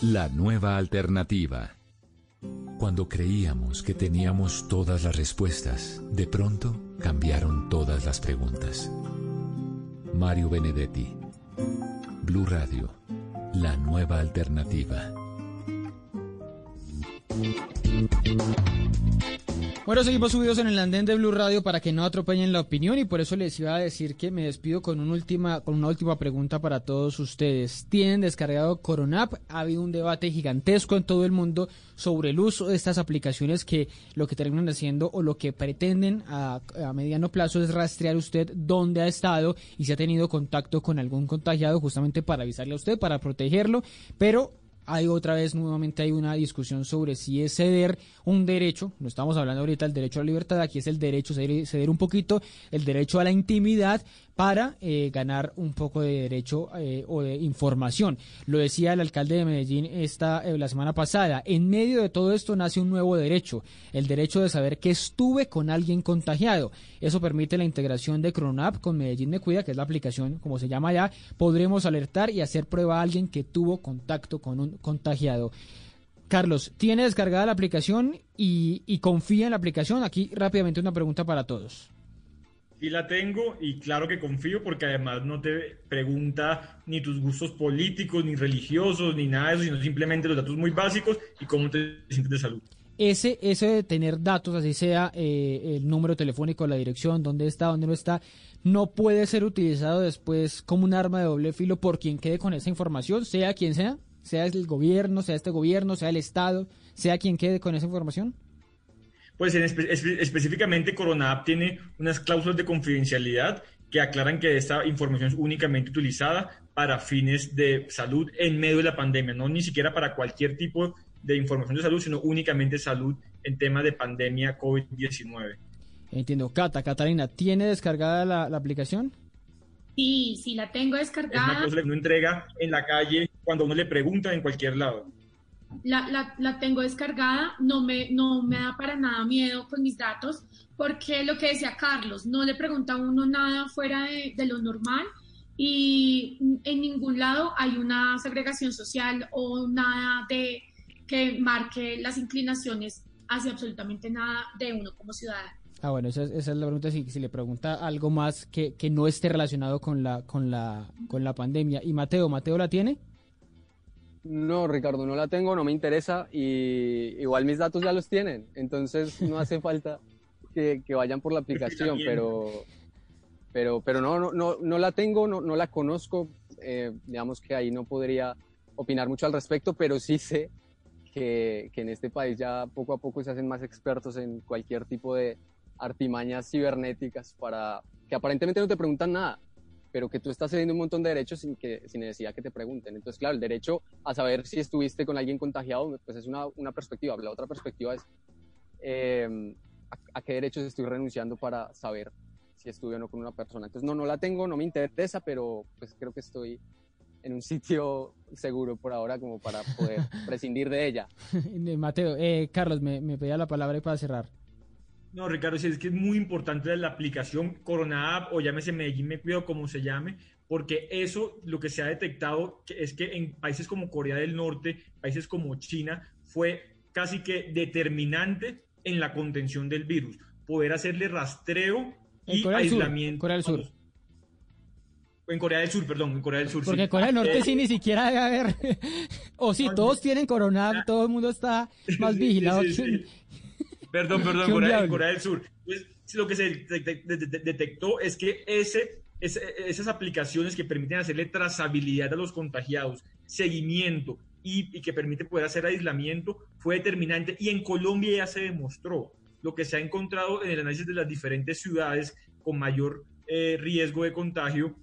La nueva alternativa. Cuando creíamos que teníamos todas las respuestas, de pronto cambiaron todas las preguntas. Mario Benedetti. Blue Radio. La nueva alternativa. Bueno, seguimos subidos en el andén de Blue Radio para que no atropellen la opinión y por eso les iba a decir que me despido con, una última, con una última pregunta para todos ustedes. ¿Tienen descargado Coronap? Ha habido un debate gigantesco en todo el mundo sobre el uso de estas aplicaciones que lo que terminan haciendo o lo que pretenden a, a mediano plazo es rastrear usted dónde ha estado y si ha tenido contacto con algún contagiado justamente para avisarle a usted, para protegerlo, pero hay otra vez nuevamente hay una discusión sobre si es ceder un derecho, no estamos hablando ahorita del derecho a la libertad, aquí es el derecho, ceder, ceder un poquito el derecho a la intimidad para eh, ganar un poco de derecho eh, o de información. Lo decía el alcalde de Medellín esta eh, la semana pasada. En medio de todo esto nace un nuevo derecho, el derecho de saber que estuve con alguien contagiado. Eso permite la integración de Cronap con Medellín Me Cuida, que es la aplicación como se llama ya. Podremos alertar y hacer prueba a alguien que tuvo contacto con un contagiado. Carlos, ¿tiene descargada la aplicación y, y confía en la aplicación? Aquí rápidamente una pregunta para todos. Sí la tengo y claro que confío porque además no te pregunta ni tus gustos políticos, ni religiosos, ni nada de eso, sino simplemente los datos muy básicos y cómo te sientes de salud. Ese, ese de tener datos, así sea eh, el número telefónico, la dirección, dónde está, dónde no está, no puede ser utilizado después como un arma de doble filo por quien quede con esa información, sea quien sea, sea el gobierno, sea este gobierno, sea el Estado, sea quien quede con esa información pues específicamente Coronap tiene unas cláusulas de confidencialidad que aclaran que esta información es únicamente utilizada para fines de salud en medio de la pandemia, no ni siquiera para cualquier tipo de información de salud, sino únicamente salud en tema de pandemia COVID-19. Entiendo. Cata, Catalina, ¿tiene descargada la, la, aplicación? Sí, sí, la tengo descargada. Es una cosa que uno entrega en la calle cuando uno le pregunta en cualquier lado la, la, la, tengo descargada, no me, no me da para nada miedo con mis datos, porque lo que decía Carlos, no le pregunta a uno nada fuera de, lo normal y en ningún lado hay una segregación social o nada de que marque las inclinaciones hacia absolutamente nada de uno como ciudadano. Ah, bueno, esa, esa es la pregunta, si, si, le pregunta algo más que, que no esté relacionado con la, con, la, con la pandemia. ¿Y Mateo, Mateo la tiene? No, Ricardo, no la tengo, no me interesa y igual mis datos ya los tienen, entonces no hace falta que, que vayan por la aplicación, pero, pero, pero no, no, no, no la tengo, no, no la conozco, eh, digamos que ahí no podría opinar mucho al respecto, pero sí sé que, que en este país ya poco a poco se hacen más expertos en cualquier tipo de artimañas cibernéticas para que aparentemente no te preguntan nada, pero que tú estás cediendo un montón de derechos sin, que, sin necesidad que te pregunten. Entonces, claro, el derecho a saber si estuviste con alguien contagiado, pues es una, una perspectiva. La otra perspectiva es eh, a, qué derechos estoy renunciando para saber si estuve o no con una persona. Entonces, no, no la tengo, no me interesa, pero pues creo que estoy en un sitio seguro por ahora como para poder prescindir de ella. Mateo, eh, Carlos, me, me pedía la palabra para cerrar. No, Ricardo, sí, es que es muy importante la aplicación Corona App o llámese Medellín Me Cuido, como se llame, porque eso lo que se ha detectado es que en países como Corea del Norte, países como China, fue casi que determinante en la contención del virus. Poder hacerle rastreo y aislamiento. Corea del Sur. En Corea del Sur, perdón, en Corea del Sur. Porque en Corea del Norte eh, sí ni siquiera debe haber. o si todos tienen corona, todo el mundo está más vigilado. Sí, Perdón, perdón, Corea, Corea, del Sur. Pues, lo que se detectó es que ese, esas aplicaciones que permiten hacerle trazabilidad a los contagiados, seguimiento y, que permite poder hacer aislamiento fue determinante y en Colombia ya se demostró lo que se ha encontrado en el análisis de las diferentes ciudades con mayor eh, riesgo de contagio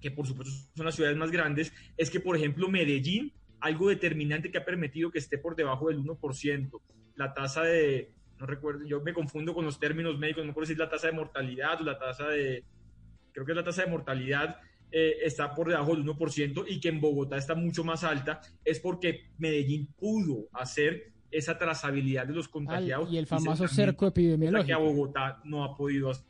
que por supuesto son las ciudades más grandes, es que, por ejemplo, Medellín, algo determinante que ha permitido que esté por debajo del 1%, la tasa de, no recuerdo, yo me confundo con los términos médicos, no me acuerdo si es la tasa de mortalidad o la tasa de, creo que es la tasa de mortalidad, eh, está por debajo del 1% y que en Bogotá está mucho más alta, es porque Medellín pudo hacer esa trazabilidad de los contagiados. y el famoso cerco epidemiológico. Que a Bogotá no ha podido hacer.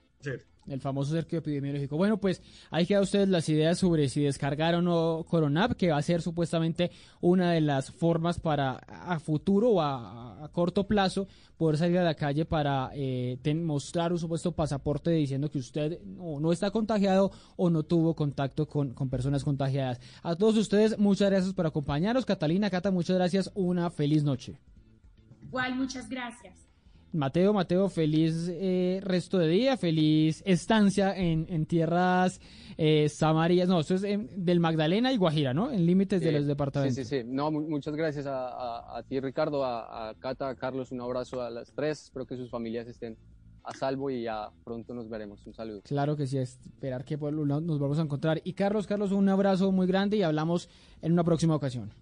El famoso cerco epidemiológico. Bueno, pues ahí queda ustedes las ideas sobre si descargar o no Coronap, que va a ser supuestamente una de las formas para a futuro o a, corto plazo poder salir a la calle para eh, mostrar un supuesto pasaporte diciendo que usted no, está contagiado o no tuvo contacto con, con personas contagiadas. A todos ustedes, muchas gracias por acompañarnos. Catalina, Cata, muchas gracias. Una feliz noche. Igual, muchas gracias. Mateo, Mateo, feliz eh, resto de día, feliz estancia en, en tierras eh, samarías, no, eso es del Magdalena y Guajira, ¿no? En límites de los departamentos. Sí, sí, sí. No, muchas gracias a, a, ti, Ricardo, a, a, Cata, a Carlos, un abrazo a las tres. Espero que sus familias estén a salvo y ya pronto nos veremos. Un saludo. Claro que sí, esperar que nos vamos a encontrar. Y Carlos, Carlos, un abrazo muy grande y hablamos en una próxima ocasión.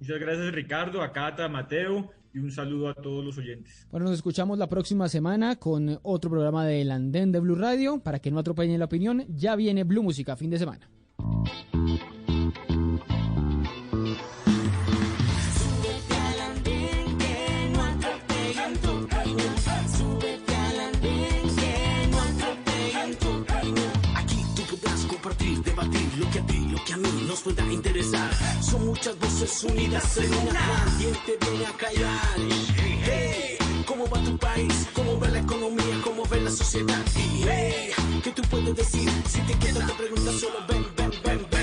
Muchas gracias, Ricardo, a Cata, a Mateo y un saludo a todos los oyentes. Bueno, nos escuchamos la próxima semana con otro programa del Andén de Blue Radio. Para que no atropellen la opinión, ya viene Blue Música, fin de semana. Que a mí nos pueda interesar. Son muchas voces unidas en una. ¿Quién te viene a callar? Hey, ¿cómo va tu país? ¿Cómo va la economía? ¿Cómo va la sociedad? hey, ¿qué tú puedes decir? Si te quedas te preguntas solo ven, ven, ven, ven.